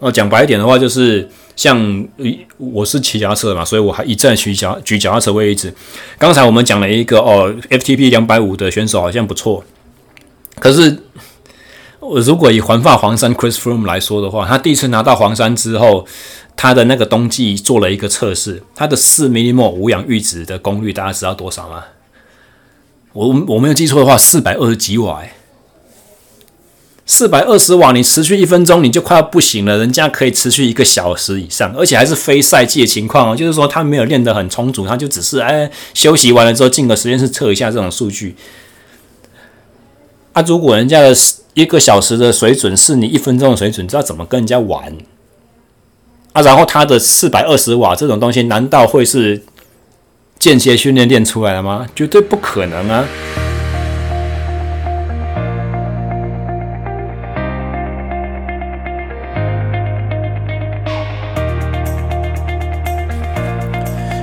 哦，讲白一点的话，就是像我是骑脚踏车嘛，所以我还一站举脚举脚踏车位置。刚才我们讲了一个哦，FTP 两百五的选手好像不错，可是我如果以环法黄山 Chris Froome 来说的话，他第一次拿到黄山之后，他的那个冬季做了一个测试，他的四 mmol 无氧阈值的功率，大家知道多少吗？我我没有记错的话，四百二十几瓦诶。四百二十瓦，你持续一分钟你就快要不行了。人家可以持续一个小时以上，而且还是非赛季的情况哦，就是说他没有练得很充足，他就只是哎休息完了之后进个实验室测一下这种数据。啊，如果人家的一个小时的水准是你一分钟的水准，你知道怎么跟人家玩？啊，然后他的四百二十瓦这种东西，难道会是间歇训练练出来的吗？绝对不可能啊！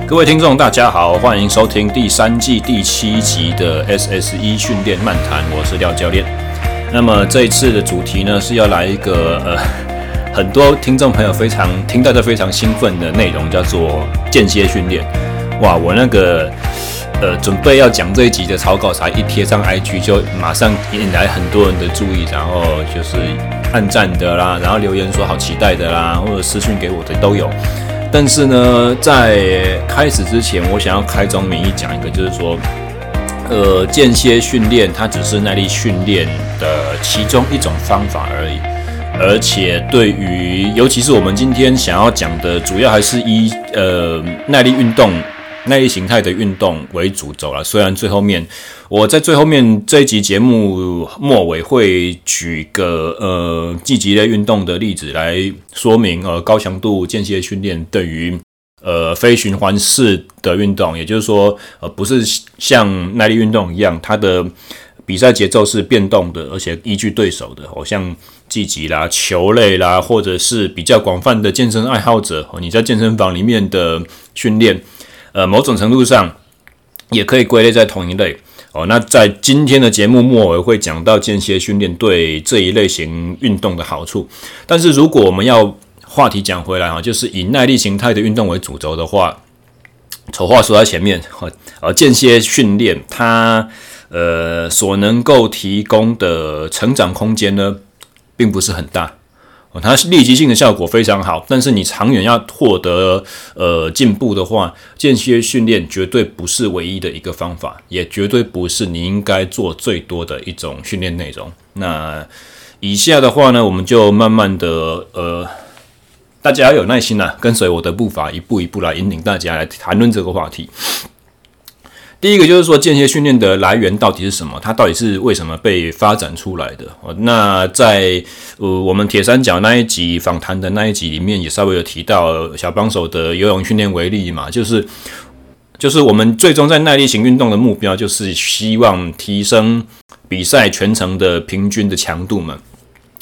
各位听众，大家好，欢迎收听第三季第七集的 SSE 训练漫谈，我是廖教练。那么这一次的主题呢，是要来一个呃，很多听众朋友非常听到的非常兴奋的内容，叫做间歇训练。哇，我那个呃准备要讲这一集的草稿才一贴上 IG，就马上引来很多人的注意，然后就是按赞的啦，然后留言说好期待的啦，或者私讯给我的都有。但是呢，在开始之前，我想要开宗明义讲一个，就是说，呃，间歇训练它只是耐力训练的其中一种方法而已，而且对于尤其是我们今天想要讲的，主要还是依呃耐力运动。耐力形态的运动为主轴了，虽然最后面我在最后面这一集节目末尾会举个呃积极类运动的例子来说明呃高强度间歇训练对于呃非循环式的运动，也就是说呃不是像耐力运动一样，它的比赛节奏是变动的，而且依据对手的，好像积极啦、球类啦，或者是比较广泛的健身爱好者，你在健身房里面的训练。呃，某种程度上也可以归类在同一类哦。那在今天的节目末尾会讲到间歇训练对这一类型运动的好处。但是如果我们要话题讲回来啊，就是以耐力形态的运动为主轴的话，丑话说在前面，呃，间歇训练它呃所能够提供的成长空间呢，并不是很大。它立即性的效果非常好，但是你长远要获得呃进步的话，间歇训练绝对不是唯一的一个方法，也绝对不是你应该做最多的一种训练内容。那以下的话呢，我们就慢慢的呃，大家要有耐心啊，跟随我的步伐，一步一步来引领大家来谈论这个话题。第一个就是说，间歇训练的来源到底是什么？它到底是为什么被发展出来的？那在呃我们铁三角那一集访谈的那一集里面，也稍微有提到小帮手的游泳训练为例嘛，就是就是我们最终在耐力型运动的目标，就是希望提升比赛全程的平均的强度嘛。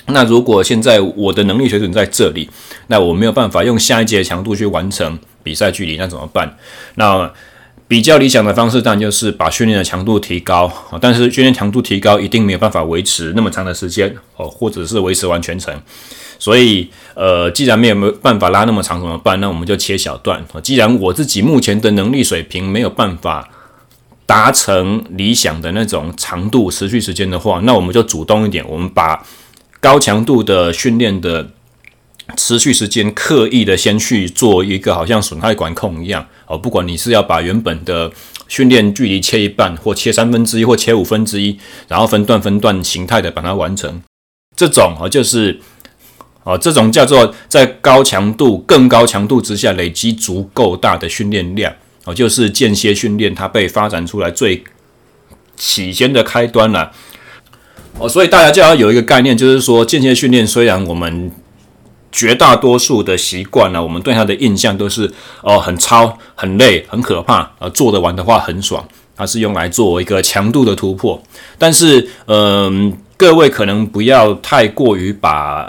那如果现在我的能力水准在这里，那我没有办法用下一节的强度去完成比赛距离，那怎么办？那比较理想的方式当然就是把训练的强度提高，但是训练强度提高一定没有办法维持那么长的时间哦，或者是维持完全程。所以，呃，既然没有没有办法拉那么长怎么办？那我们就切小段。既然我自己目前的能力水平没有办法达成理想的那种长度持续时间的话，那我们就主动一点，我们把高强度的训练的。持续时间刻意的先去做一个好像损害管控一样哦，不管你是要把原本的训练距离切一半，或切三分之一，或切五分之一，然后分段分段形态的把它完成，这种哦就是哦这种叫做在高强度、更高强度之下累积足够大的训练量哦，就是间歇训练它被发展出来最起先的开端了哦，所以大家就要有一个概念，就是说间歇训练虽然我们。绝大多数的习惯呢，我们对它的印象都是哦，很操、很累、很可怕。呃，做得完的话很爽，它是用来做一个强度的突破。但是，嗯、各位可能不要太过于把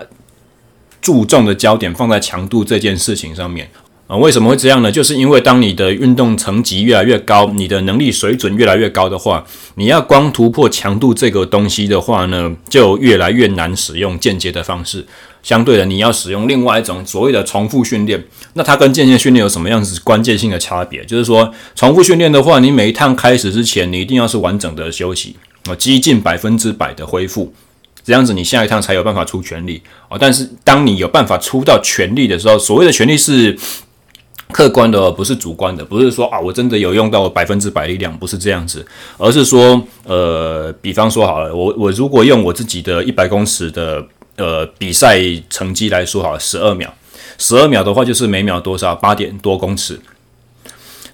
注重的焦点放在强度这件事情上面啊、为什么会这样呢？就是因为当你的运动层级越来越高，你的能力水准越来越高的话，你要光突破强度这个东西的话呢，就越来越难使用间接的方式。相对的，你要使用另外一种所谓的重复训练，那它跟间歇训练有什么样子关键性的差别？就是说，重复训练的话，你每一趟开始之前，你一定要是完整的休息啊，几近百分之百的恢复，这样子你下一趟才有办法出全力啊。但是当你有办法出到全力的时候，所谓的全力是客观的，不是主观的，不是说啊，我真的有用到百分之百力量，不是这样子，而是说，呃，比方说好了，我我如果用我自己的一百公尺的。呃，比赛成绩来说，好，十二秒，十二秒的话就是每秒多少？八点多公尺。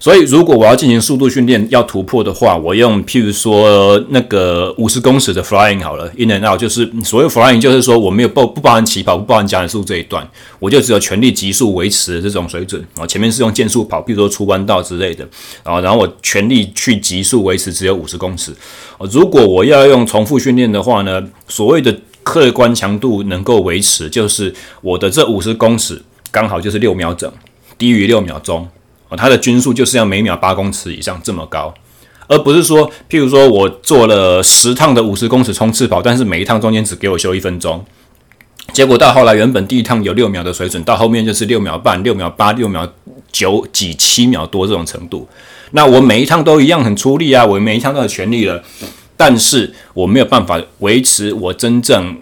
所以，如果我要进行速度训练，要突破的话，我用譬如说那个五十公尺的 flying 好了，in and out，就是所谓 flying，就是说我没有不不包含起跑，不包含加速这一段，我就只有全力急速维持这种水准啊。前面是用渐速跑，譬如说出弯道之类的啊，然后我全力去急速维持只有五十公尺。如果我要用重复训练的话呢，所谓的客观强度能够维持，就是我的这五十公尺刚好就是六秒整，低于六秒钟，它的均速就是要每秒八公尺以上这么高，而不是说，譬如说我做了十趟的五十公尺冲刺跑，但是每一趟中间只给我休一分钟，结果到后来原本第一趟有六秒的水准，到后面就是六秒半、六秒八、六秒九几、七秒多这种程度，那我每一趟都一样很出力啊，我每一趟都有全力了。但是我没有办法维持我真正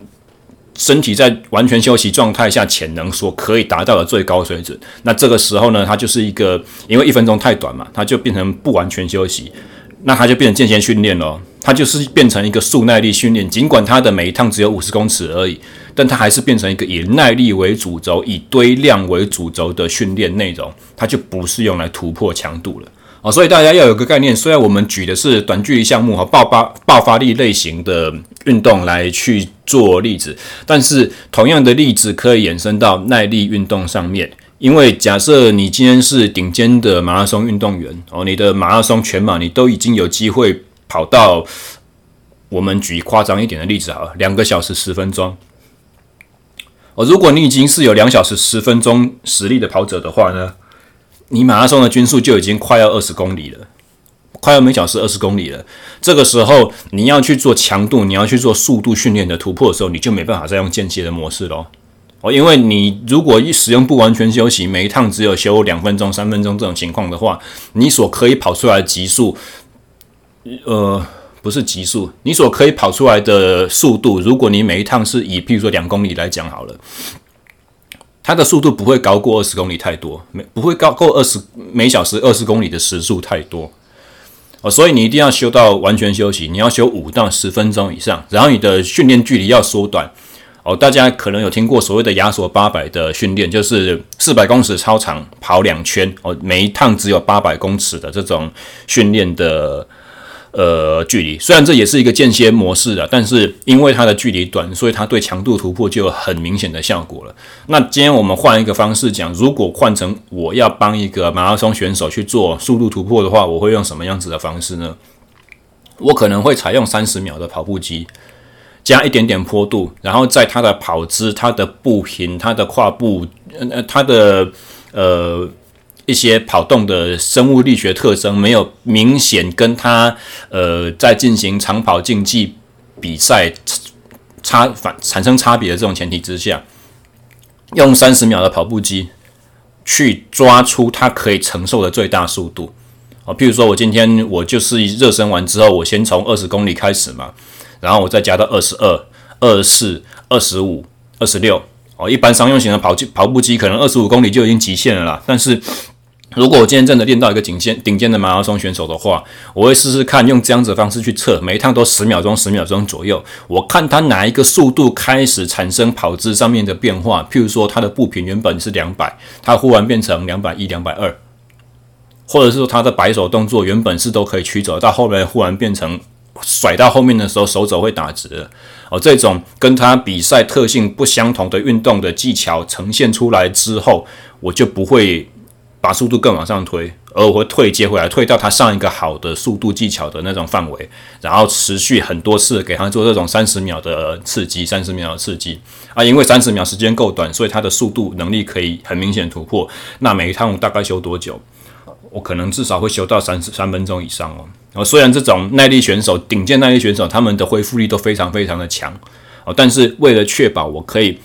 身体在完全休息状态下潜能所可以达到的最高水准。那这个时候呢，它就是一个，因为一分钟太短嘛，它就变成不完全休息，那它就变成间歇训练咯，它就是变成一个速耐力训练。尽管它的每一趟只有五十公尺而已，但它还是变成一个以耐力为主轴、以堆量为主轴的训练内容。它就不是用来突破强度了。哦，所以大家要有个概念，虽然我们举的是短距离项目和爆发爆发力类型的运动来去做例子，但是同样的例子可以延伸到耐力运动上面。因为假设你今天是顶尖的马拉松运动员哦，你的马拉松全马你都已经有机会跑到，我们举夸张一点的例子好了，两个小时十分钟。哦，如果你已经是有两小时十分钟实力的跑者的话呢？你马拉松的均速就已经快要二十公里了，快要每小时二十公里了。这个时候你要去做强度，你要去做速度训练的突破的时候，你就没办法再用间歇的模式喽。哦，因为你如果一使用不完全休息，每一趟只有休两分钟、三分钟这种情况的话，你所可以跑出来的极速，呃，不是极速，你所可以跑出来的速度，如果你每一趟是以譬如说两公里来讲好了。它的速度不会高过二十公里太多，没不会高过二十每小时二十公里的时速太多哦，所以你一定要休到完全休息，你要休五到十分钟以上，然后你的训练距离要缩短哦。大家可能有听过所谓的亚索八百的训练，就是四百公尺操场跑两圈哦，每一趟只有八百公尺的这种训练的。呃，距离虽然这也是一个间歇模式的，但是因为它的距离短，所以它对强度突破就有很明显的效果了。那今天我们换一个方式讲，如果换成我要帮一个马拉松选手去做速度突破的话，我会用什么样子的方式呢？我可能会采用三十秒的跑步机，加一点点坡度，然后在它的跑姿、它的步频、它的跨步、呃，它的呃。一些跑动的生物力学特征没有明显跟它呃在进行长跑竞技比赛差反产生差别的这种前提之下，用三十秒的跑步机去抓出它可以承受的最大速度啊，譬如说我今天我就是热身完之后，我先从二十公里开始嘛，然后我再加到二十二、二十四、二十五、二十六哦，一般商用型的跑机跑步机可能二十五公里就已经极限了啦，但是。如果我今天真的练到一个顶尖顶尖的马拉松选手的话，我会试试看用这样子的方式去测，每一趟都十秒钟、十秒钟左右。我看他哪一个速度开始产生跑姿上面的变化，譬如说他的步频原本是两百，他忽然变成两百一、两百二，或者是说他的摆手动作原本是都可以曲肘，到后面忽然变成甩到后面的时候手肘会打直哦，这种跟他比赛特性不相同的运动的技巧呈现出来之后，我就不会。把速度更往上推，而我会退接回来，退到他上一个好的速度技巧的那种范围，然后持续很多次给他做这种三十秒的刺激，三十秒的刺激啊，因为三十秒时间够短，所以他的速度能力可以很明显突破。那每一趟我大概修多久？我可能至少会修到三十三分钟以上哦。哦，虽然这种耐力选手、顶尖耐力选手，他们的恢复力都非常非常的强哦，但是为了确保我可以。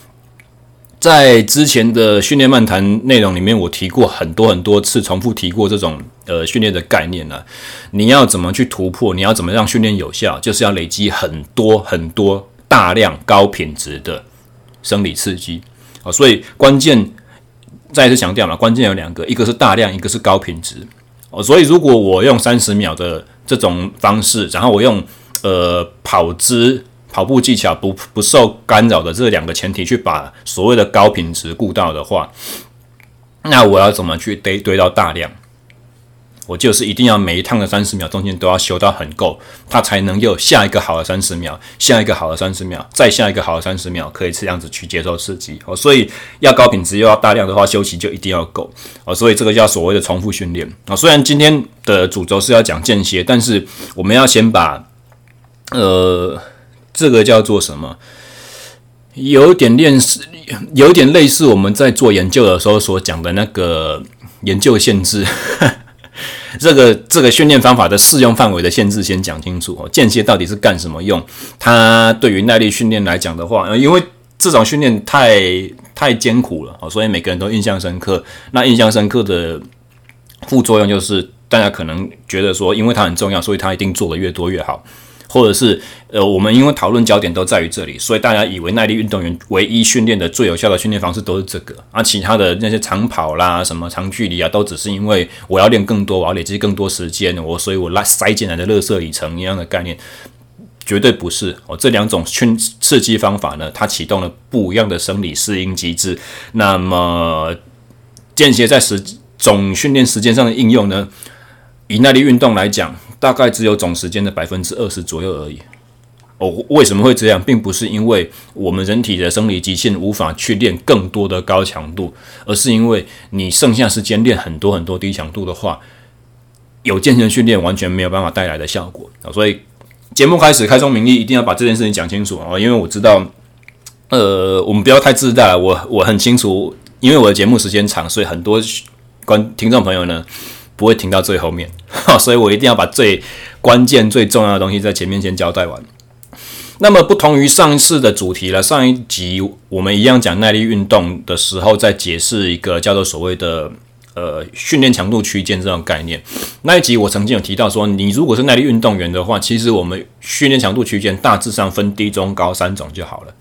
在之前的训练漫谈内容里面，我提过很多很多次，重复提过这种呃训练的概念呢、你要怎么去突破？你要怎么让训练有效？就是要累积很多很多大量高品质的生理刺激啊。所以关键再次强调嘛，关键有两个，一个是大量，一个是高品质哦。所以如果我用三十秒的这种方式，然后我用呃跑姿。跑步技巧不不受干扰的这两个前提，去把所谓的高品质顾到的话，那我要怎么去堆堆到大量？我就是一定要每一趟的三十秒中间都要修到很够，它才能有下一个好的三十秒，下一个好的三十秒，再下一个好的三十秒，可以这样子去接受刺激哦。所以要高品质又要大量的话，休息就一定要够哦。所以这个叫所谓的重复训练啊。虽然今天的主轴是要讲间歇，但是我们要先把呃。这个叫做什么？有点类似，有点类似我们在做研究的时候所讲的那个研究限制。这个这个训练方法的适用范围的限制先讲清楚哦。间歇到底是干什么用？它对于耐力训练来讲的话，因为这种训练太太艰苦了哦，所以每个人都印象深刻。那印象深刻的副作用就是，大家可能觉得说，因为它很重要，所以它一定做得越多越好。或者是呃，我们因为讨论焦点都在于这里，所以大家以为耐力运动员唯一训练的最有效的训练方式都是这个，啊、其他的那些长跑啦、什么长距离啊，都只是因为我要练更多，我要累积更多时间，我所以我拉塞进来的垃圾里程一样的概念，绝对不是哦。这两种训刺激方法呢，它启动了不一样的生理适应机制。那么间歇在时总训练时间上的应用呢，以耐力运动来讲。大概只有总时间的百分之二十左右而已。哦，为什么会这样？并不是因为我们人体的生理极限无法去练更多的高强度，而是因为你剩下时间练很多很多低强度的话，有健身训练完全没有办法带来的效果。所以节目开始开宗明义，一定要把这件事情讲清楚啊，因为我知道，呃，我们不要太自大。我我很清楚，因为我的节目时间长，所以很多观听众朋友呢。不会停到最后面，所以我一定要把最关键、最重要的东西在前面先交代完。那么，不同于上一次的主题了，上一集我们一样讲耐力运动的时候，在解释一个叫做所谓的呃训练强度区间这种概念。那一集我曾经有提到说，你如果是耐力运动员的话，其实我们训练强度区间大致上分低、中、高三种就好了。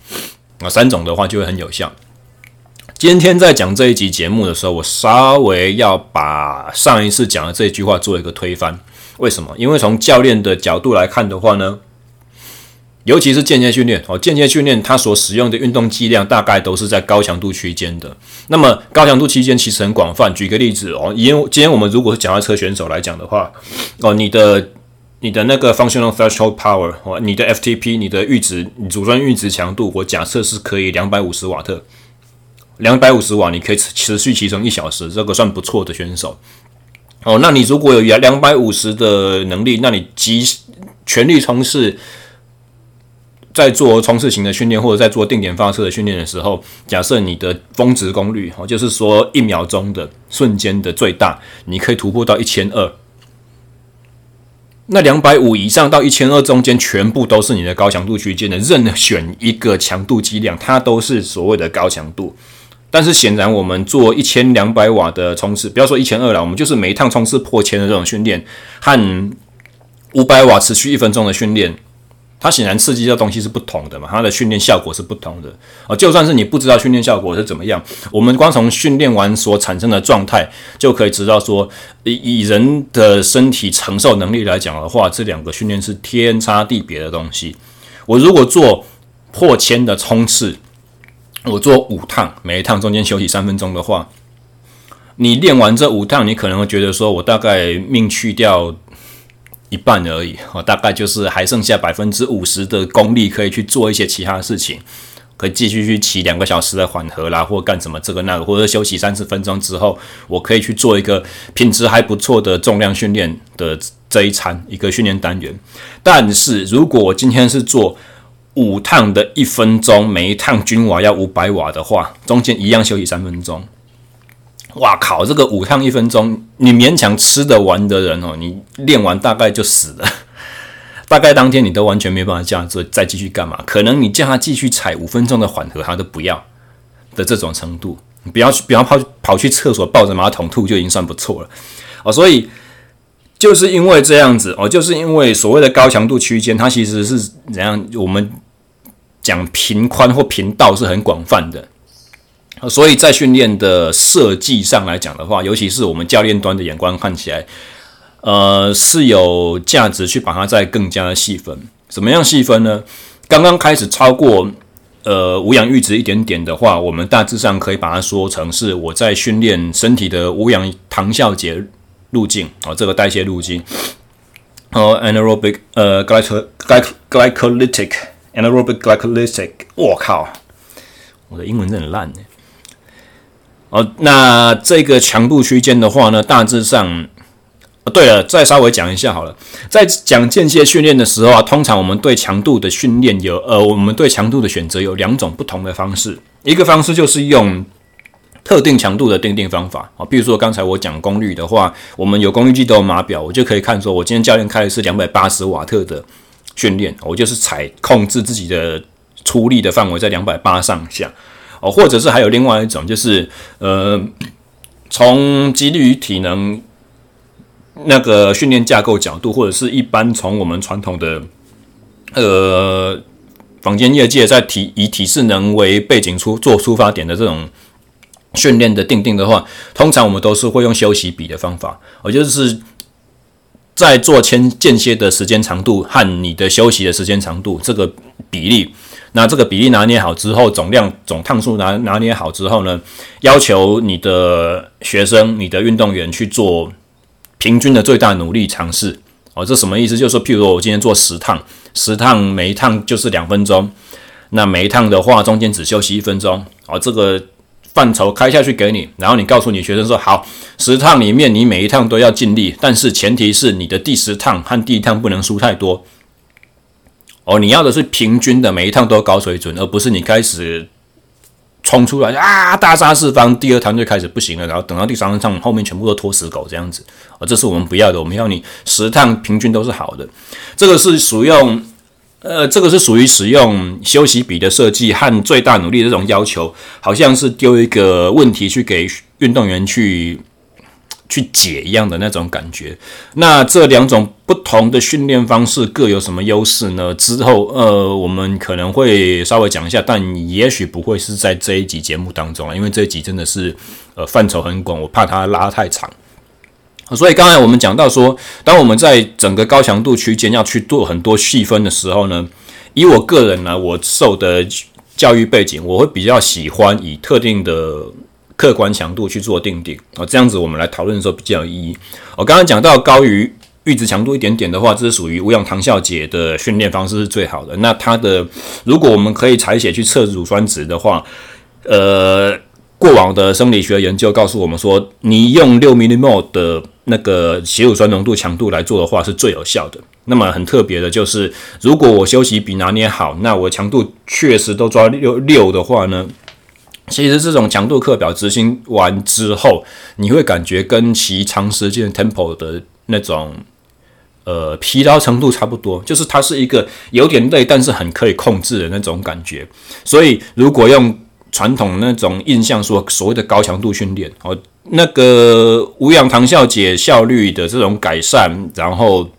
啊，三种的话就会很有效。今天在讲这一集节目的时候，我稍微要把上一次讲的这句话做一个推翻。为什么？因为从教练的角度来看的话呢，尤其是间歇训练哦，间歇训练它所使用的运动剂量大概都是在高强度区间的。那么高强度区间其实很广泛。举个例子哦，因为今天我们如果是脚踏车选手来讲的话，哦，你的你的那个 functional threshold power 哦，你的 FTP，你的阈值，你组装阈值强度，我假设是可以两百五十瓦特。两百五十瓦，你可以持续骑乘一小时，这个算不错的选手。哦，那你如果有两两百五十的能力，那你极全力冲刺，在做冲刺型的训练或者在做定点发射的训练的时候，假设你的峰值功率，哦，就是说一秒钟的瞬间的最大，你可以突破到一千二。那两百五以上到一千二中间，全部都是你的高强度区间的，任选一个强度剂量，它都是所谓的高强度。但是显然，我们做一千两百瓦的冲刺，不要说一千二了，我们就是每一趟冲刺破千的这种训练，和五百瓦持续一分钟的训练，它显然刺激的东西是不同的嘛，它的训练效果是不同的啊。就算是你不知道训练效果是怎么样，我们光从训练完所产生的状态就可以知道说，以以人的身体承受能力来讲的话，这两个训练是天差地别的东西。我如果做破千的冲刺，我做五趟，每一趟中间休息三分钟的话，你练完这五趟，你可能会觉得说，我大概命去掉一半而已，我大概就是还剩下百分之五十的功力可以去做一些其他事情，可以继续去骑两个小时的缓和啦，或干什么这个那个，或者休息三十分钟之后，我可以去做一个品质还不错的重量训练的这一餐一个训练单元。但是如果我今天是做五趟的一分钟，每一趟均瓦要五百瓦的话，中间一样休息三分钟。哇靠！这个五趟一分钟，你勉强吃得完的人哦，你练完大概就死了。大概当天你都完全没办法这样做，再继续干嘛？可能你叫他继续踩五分钟的缓和，他都不要。的这种程度，你不要去，不要跑跑去厕所抱着马桶吐就已经算不错了哦。所以就是因为这样子哦，就是因为所谓的高强度区间，它其实是怎样？我们讲频宽或频道是很广泛的，所以在训练的设计上来讲的话，尤其是我们教练端的眼光看起来，呃，是有价值去把它再更加细分。怎么样细分呢？刚刚开始超过。呃，无氧阈值一点点的话，我们大致上可以把它说成是我在训练身体的无氧糖酵解路径哦，这个代谢路径哦，anaerobic 呃，glycolytic，anaerobic glycolytic，Anaerobic glycolytic，我靠，我的英文真的很烂呢。哦，那这个强度区间的话呢，大致上。对了，再稍微讲一下好了。在讲间歇训练的时候啊，通常我们对强度的训练有，呃，我们对强度的选择有两种不同的方式。一个方式就是用特定强度的定定方法啊，比如说刚才我讲功率的话，我们有功率计都有码表，我就可以看说，我今天教练开的是两百八十瓦特的训练，我就是采控制自己的出力的范围在两百八上下哦，或者是还有另外一种，就是呃，从肌力与体能。那个训练架构角度，或者是一般从我们传统的呃坊间业界在体以体适能为背景出做出发点的这种训练的定定的话，通常我们都是会用休息比的方法，我就是在做间间歇的时间长度和你的休息的时间长度这个比例，那这个比例拿捏好之后，总量总趟数拿拿捏好之后呢，要求你的学生、你的运动员去做。平均的最大努力尝试哦，这什么意思？就是说，譬如说我今天做十趟，十趟每一趟就是两分钟，那每一趟的话中间只休息一分钟哦，这个范畴开下去给你，然后你告诉你学生说，好，十趟里面你每一趟都要尽力，但是前提是你的第十趟和第一趟不能输太多哦，你要的是平均的每一趟都高水准，而不是你开始。冲出来啊！大杀四方，第二趟就开始不行了，然后等到第三趟后面全部都拖死狗这样子啊，这是我们不要的。我们要你十趟平均都是好的。这个是属用呃，这个是属于使用休息笔的设计和最大努力这种要求，好像是丢一个问题去给运动员去。去解一样的那种感觉，那这两种不同的训练方式各有什么优势呢？之后呃，我们可能会稍微讲一下，但也许不会是在这一集节目当中啊，因为这一集真的是呃范畴很广，我怕它拉太长。所以刚才我们讲到说，当我们在整个高强度区间要去做很多细分的时候呢，以我个人呢，我受的教育背景，我会比较喜欢以特定的。客观强度去做定定啊，这样子我们来讨论的时候比较有意义。我刚刚讲到高于阈值强度一点点的话，这是属于无氧糖酵解的训练方式是最好的。那它的如果我们可以采血去测乳酸值的话，呃，过往的生理学研究告诉我们说，你用六 m i l i m o 的那个血乳酸浓度强度来做的话是最有效的。那么很特别的就是，如果我休息比拿捏好，那我强度确实都抓六六的话呢？其实这种强度课表执行完之后，你会感觉跟其长时间 tempo 的那种呃疲劳程度差不多，就是它是一个有点累，但是很可以控制的那种感觉。所以如果用传统那种印象说所谓的高强度训练哦，那个无氧糖酵解效率的这种改善，然后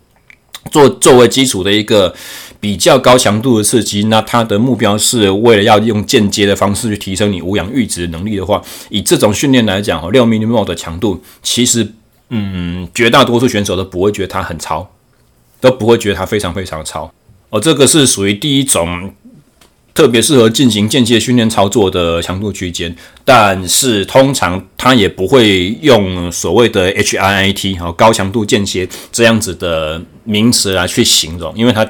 做作为基础的一个。比较高强度的刺激，那它的目标是为了要用间接的方式去提升你无氧阈值能力的话，以这种训练来讲，哦，六 m i l i m o 的强度，其实，嗯，绝大多数选手都不会觉得它很超，都不会觉得它非常非常超。哦，这个是属于第一种特别适合进行间接训练操作的强度区间，但是通常它也不会用所谓的 HIIT 哦，高强度间歇这样子的名词来去形容，因为它。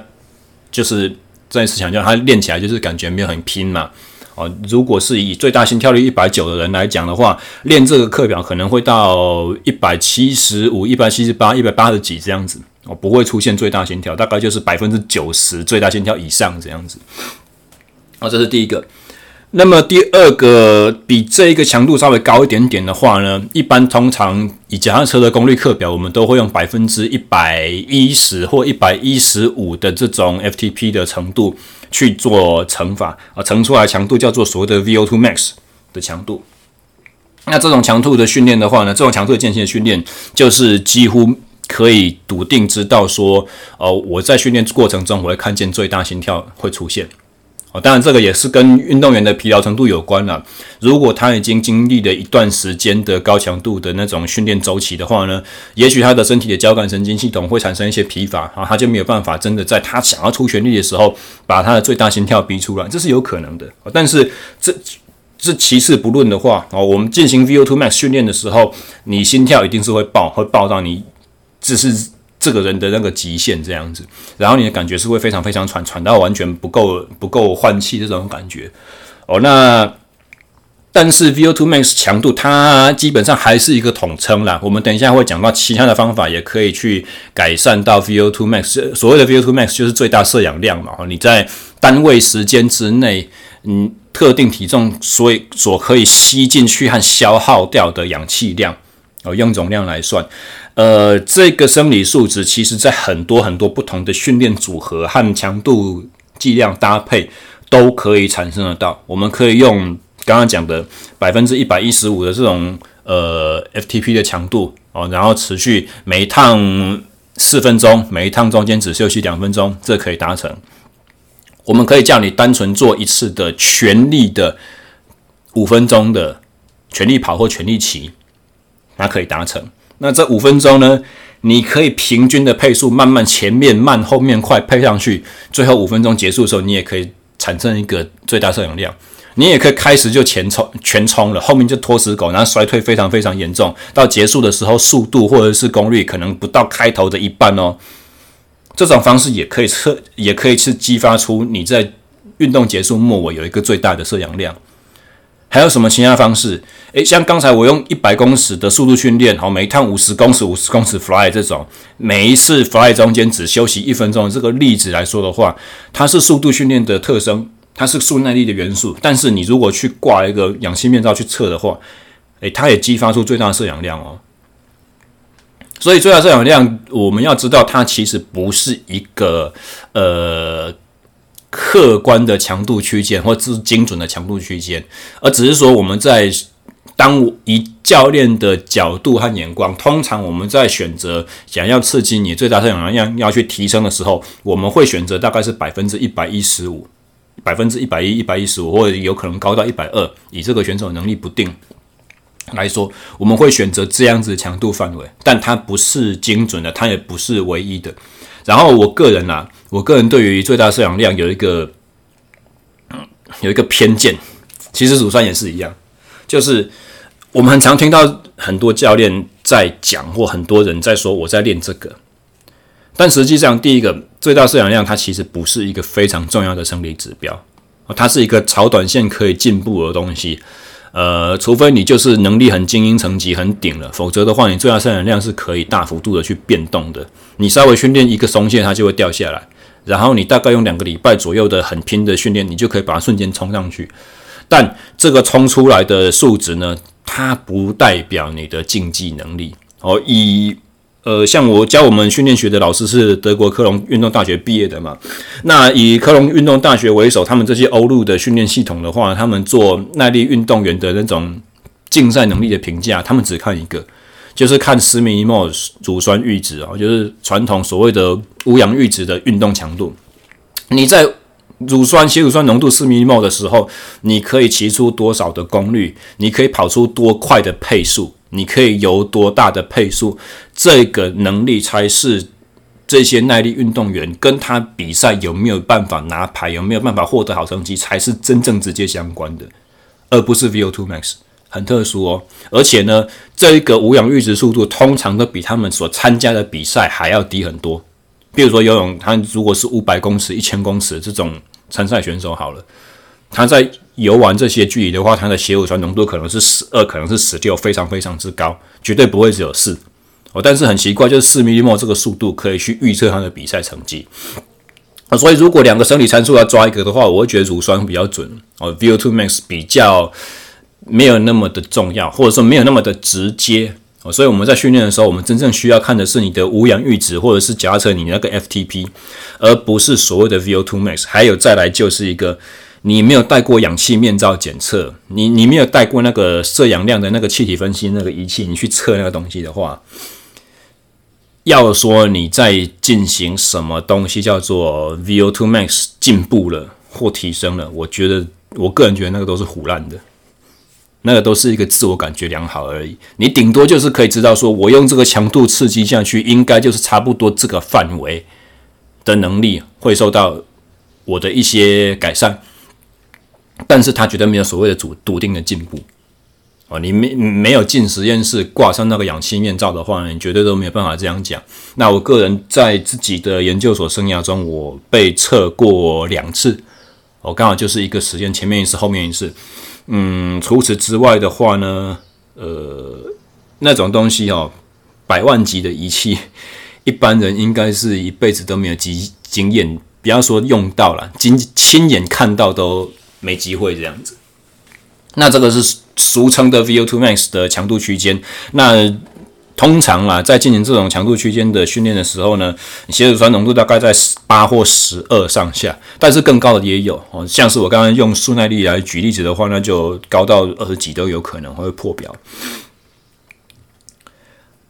就是再次强调，他练起来就是感觉没有很拼嘛。哦，如果是以最大心跳率一百九的人来讲的话，练这个课表可能会到一百七十五、一百七十八、一百八十几这样子。哦，不会出现最大心跳，大概就是百分之九十最大心跳以上这样子。啊，这是第一个。那么第二个比这一个强度稍微高一点点的话呢，一般通常以脚踏车的功率课表，我们都会用百分之一百一十或一百一十五的这种 FTP 的程度去做乘法啊，乘出来强度叫做所谓的 VO2 max 的强度。那这种强度的训练的话呢，这种强度的间歇训练就是几乎可以笃定知道说，哦，我在训练过程中我会看见最大心跳会出现。当然这个也是跟运动员的疲劳程度有关了。如果他已经经历了一段时间的高强度的那种训练周期的话呢，也许他的身体的交感神经系统会产生一些疲乏啊，他就没有办法真的在他想要出全力的时候把他的最大心跳逼出来，这是有可能的。但是这。这其次不论的话哦，我们进行 VO2 max 训练的时候，你心跳一定是会爆，会爆到你只是这个人的那个极限这样子，然后你的感觉是会非常非常喘，喘到完全不够不够换气这种感觉哦。那但是 VO2 max 强度它基本上还是一个统称啦，我们等一下会讲到其他的方法，也可以去改善到 VO2 max。所谓的 VO2 max 就是最大摄氧量嘛，你在单位时间之内，嗯。特定体重，所以所可以吸进去和消耗掉的氧气量，哦，用总量来算，呃，这个生理数值其实在很多很多不同的训练组合和强度剂量搭配都可以产生得到。我们可以用刚刚讲的百分之一百一十五的这种呃 FTP 的强度哦，然后持续每一趟四分钟，每一趟中间只休息两分钟，这可以达成。我们可以叫你单纯做一次的全力的五分钟的全力跑或全力骑，那可以达成。那这五分钟呢，你可以平均的配速慢慢前面慢后面快配上去，最后五分钟结束的时候，你也可以产生一个最大摄氧量。你也可以开始就前冲全冲了，后面就拖死狗，然后衰退非常非常严重，到结束的时候速度或者是功率可能不到开头的一半哦。这种方式也可以测，也可以去激发出你在运动结束末尾有一个最大的摄氧量。还有什么其他方式？诶，像刚才我用一百公尺的速度训练，好，每一趟五十公尺、五十公尺 fly 这种，每一次 fly 中间只休息一分钟这个例子来说的话，它是速度训练的特征，它是速耐力的元素。但是你如果去挂一个氧气面罩去测的话，诶，它也激发出最大的摄氧量哦。所以最大摄氧量，我们要知道，它其实不是一个呃客观的强度区间，或者是精准的强度区间，而只是说我们在当以教练的角度和眼光，通常我们在选择想要刺激你最大摄氧量要去提升的时候，我们会选择大概是百分之一百一十五，百分之一百一、一百一十五，或者有可能高到一百二，以这个选手能力不定。来说，我们会选择这样子的强度范围，但它不是精准的，它也不是唯一的。然后，我个人啊，我个人对于最大摄氧量有一个有一个偏见，其实乳酸也是一样，就是我们很常听到很多教练在讲，或很多人在说我在练这个，但实际上，第一个最大摄氧量它其实不是一个非常重要的生理指标，它是一个超短线可以进步的东西。呃，除非你就是能力很精英层级很顶了，否则的话，你最大生产量是可以大幅度的去变动的。你稍微训练一个松懈，它就会掉下来。然后你大概用两个礼拜左右的很拼的训练，你就可以把它瞬间冲上去。但这个冲出来的数值呢，它不代表你的竞技能力。哦，以呃，像我教我们训练学的老师是德国科隆运动大学毕业的嘛。那以科隆运动大学为首，他们这些欧陆的训练系统的话，他们做耐力运动员的那种竞赛能力的评价，他们只看一个，就是看十米一 mol 乳酸阈值啊，就是传统所谓的无氧阈值的运动强度。你在乳酸血乳酸浓度四米一摩的时候，你可以骑出多少的功率？你可以跑出多快的配速？你可以游多大的配速？这个能力才是这些耐力运动员跟他比赛有没有办法拿牌，有没有办法获得好成绩，才是真正直接相关的，而不是 VO2 max，很特殊哦。而且呢，这一个无氧阈值速度通常都比他们所参加的比赛还要低很多。比如说游泳，他如果是五百公尺、一千公尺这种参赛选手好了，他在游完这些距离的话，它的血乳酸浓度可能是十二，可能是十六，非常非常之高，绝对不会只有四哦。但是很奇怪，就是四米一末这个速度可以去预测他的比赛成绩啊。所以如果两个生理参数要抓一个的话，我会觉得乳酸比较准哦，VO2 max 比较没有那么的重要，或者说没有那么的直接哦。所以我们在训练的时候，我们真正需要看的是你的无氧阈值，或者是假设你那个 FTP，而不是所谓的 VO2 max。还有再来就是一个。你没有带过氧气面罩检测，你你没有带过那个摄氧量的那个气体分析那个仪器，你去测那个东西的话，要说你在进行什么东西叫做 VO2 max 进步了或提升了，我觉得我个人觉得那个都是胡乱的。那个都是一个自我感觉良好而已，你顶多就是可以知道说，我用这个强度刺激下去，应该就是差不多这个范围的能力会受到我的一些改善，但是他绝对没有所谓的笃笃定的进步哦，你没没有进实验室挂上那个氧气面罩的话，你绝对都没有办法这样讲。那我个人在自己的研究所生涯中，我被测过两次，我刚好就是一个实验，前面一次，后面一次。嗯，除此之外的话呢，呃，那种东西哦，百万级的仪器，一般人应该是一辈子都没有经经验，不要说用到了，亲亲眼看到都没机会这样子。那这个是俗称的 VO2 max 的强度区间，那。通常啊，在进行这种强度区间的训练的时候呢，血乳酸浓度大概在八或十二上下，但是更高的也有哦。像是我刚刚用速耐力来举例子的话，那就高到二十几都有可能会破表。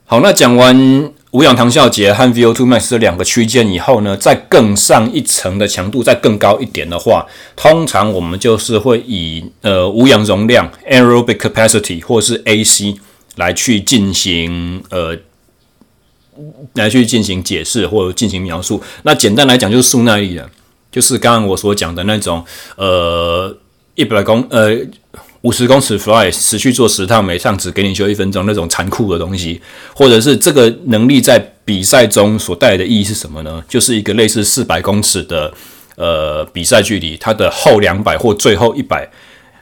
好，那讲完无氧糖酵解和 VO2 max 这两个区间以后呢，再更上一层的强度，再更高一点的话，通常我们就是会以呃无氧容量 （aerobic capacity） 或是 AC。来去进行呃，来去进行解释或者进行描述。那简单来讲就是速耐力的，就是刚刚我所讲的那种呃一百公呃五十公尺 fly 持续做十趟，每趟只给你休一分钟那种残酷的东西，或者是这个能力在比赛中所带来的意义是什么呢？就是一个类似四百公尺的呃比赛距离，它的后两百或最后一百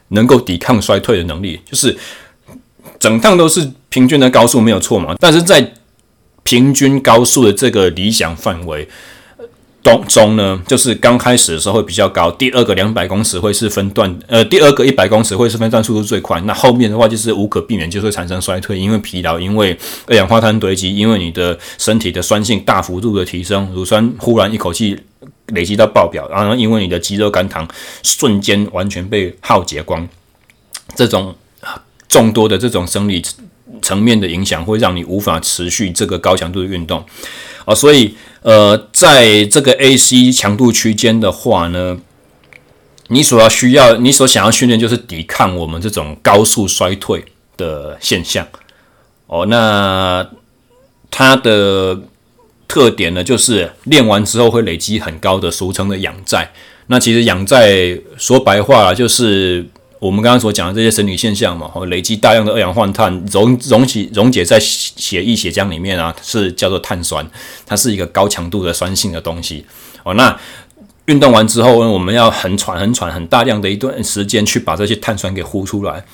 能够抵抗衰退的能力，就是。整趟都是平均的高速没有错嘛，但是在平均高速的这个理想范围当中呢，就是刚开始的时候会比较高，第二个两百公尺会是分段，呃，第二个一百公尺会是分段速度最快，那后面的话就是无可避免就会产生衰退，因为疲劳，因为二氧化碳堆积，因为你的身体的酸性大幅度的提升，乳酸忽然一口气累积到爆表，然后因为你的肌肉肝糖瞬间完全被耗竭光，这种。众多的这种生理层面的影响，会让你无法持续这个高强度的运动啊，所以呃，在这个 AC 强度区间的话呢，你所要需要，你所想要训练就是抵抗我们这种高速衰退的现象哦。那它的特点呢，就是练完之后会累积很高的俗称的氧债。那其实氧债说白话就是。我们刚刚所讲的这些生理现象嘛，累积大量的二氧化碳溶溶解溶解在血液血浆里面啊，是叫做碳酸，它是一个高强度的酸性的东西哦。那运动完之后呢，我们要很喘很喘很大量的一段时间去把这些碳酸给呼出来。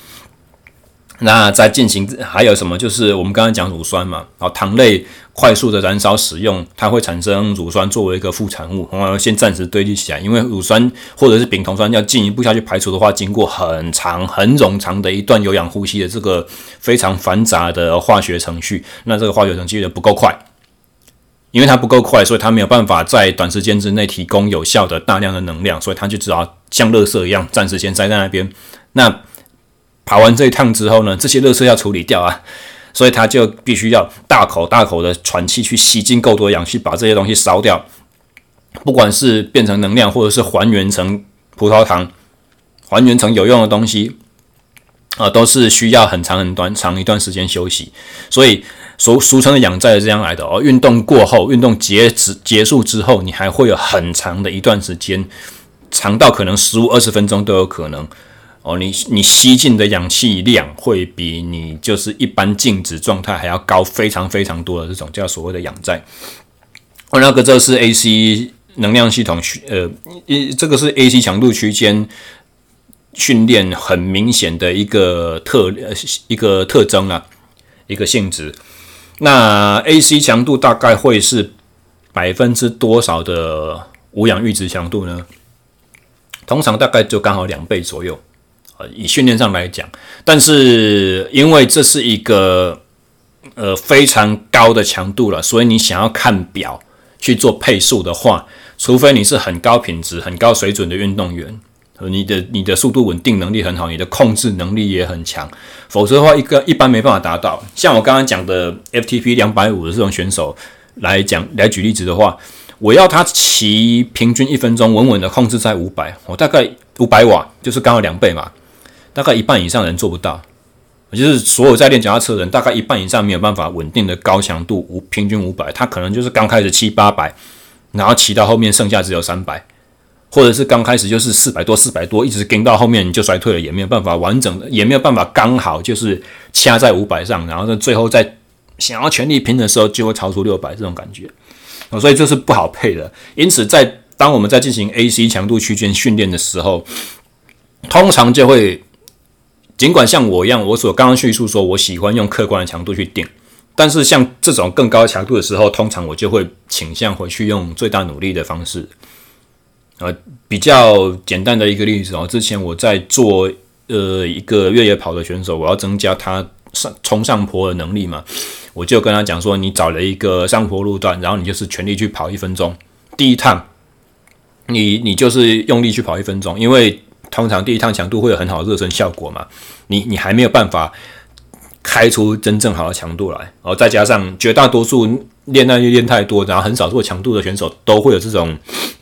那再进行还有什么？就是我们刚刚讲乳酸嘛，然后糖类快速的燃烧使用，它会产生乳酸作为一个副产物，然后先暂时堆积起来。因为乳酸或者是丙酮酸要进一步下去排除的话，经过很长很冗长的一段有氧呼吸的这个非常繁杂的化学程序，那这个化学程序的不够快，因为它不够快，所以它没有办法在短时间之内提供有效的大量的能量，所以它就只好像垃圾一样暂时先塞在那边。那跑完这一趟之后呢，这些垃圾要处理掉啊，所以他就必须要大口大口的喘气，去吸进够多氧气，把这些东西烧掉。不管是变成能量，或者是还原成葡萄糖，还原成有用的东西，啊、都是需要很长很短长一段时间休息。所以俗俗称的氧载是这样来的哦。运动过后，运动结止结束之后，你还会有很长的一段时间，长到可能十五二十分钟都有可能。哦，你你吸进的氧气量会比你就是一般静止状态还要高非常非常多的这种叫所谓的氧载。哦，那个这是 AC 能量系统呃，一这个是 AC 强度区间训练很明显的一个特一个特征啊，一个性质。那 AC 强度大概会是百分之多少的无氧阈值强度呢？通常大概就刚好两倍左右。以训练上来讲，但是因为这是一个呃非常高的强度了，所以你想要看表去做配速的话，除非你是很高品质、很高水准的运动员，你的你的速度稳定能力很好，你的控制能力也很强，否则的话，一个一般没办法达到。像我刚刚讲的 FTP 两百五的这种选手来讲来举例子的话，我要他骑平均一分钟稳稳的控制在五百，我大概五百瓦，就是刚好两倍嘛，大概一半以上人做不到。就是所有在练脚踏车的人，大概一半以上没有办法稳定的高强度五平均五百，他可能就是刚开始七八百，然后骑到后面剩下只有三百，或者是刚开始就是四百多四百多，一直跟到后面你就衰退了，也没有办法完整的，也没有办法刚好就是掐在五百上，然后呢最后在想要全力拼的时候就会超出六百这种感觉，所以这是不好配的。因此，在当我们在进行 AC 强度区间训练的时候，通常就会。尽管像我一样，我所刚刚叙述说，我喜欢用客观的强度去定，但是像这种更高强度的时候，通常我就会倾向回去用最大努力的方式。呃，比较简单的一个例子哦，之前我在做呃一个越野跑的选手，我要增加他上冲上坡的能力嘛，我就跟他讲说，你找了一个上坡路段，然后你就是全力去跑一分钟，第一趟，你你就是用力去跑一分钟，因为。通常第一趟强度会有很好的热身效果嘛，你你还没有办法开出真正好的强度来，然后再加上绝大多数练耐力练太多，然后很少做强度的选手都会有这种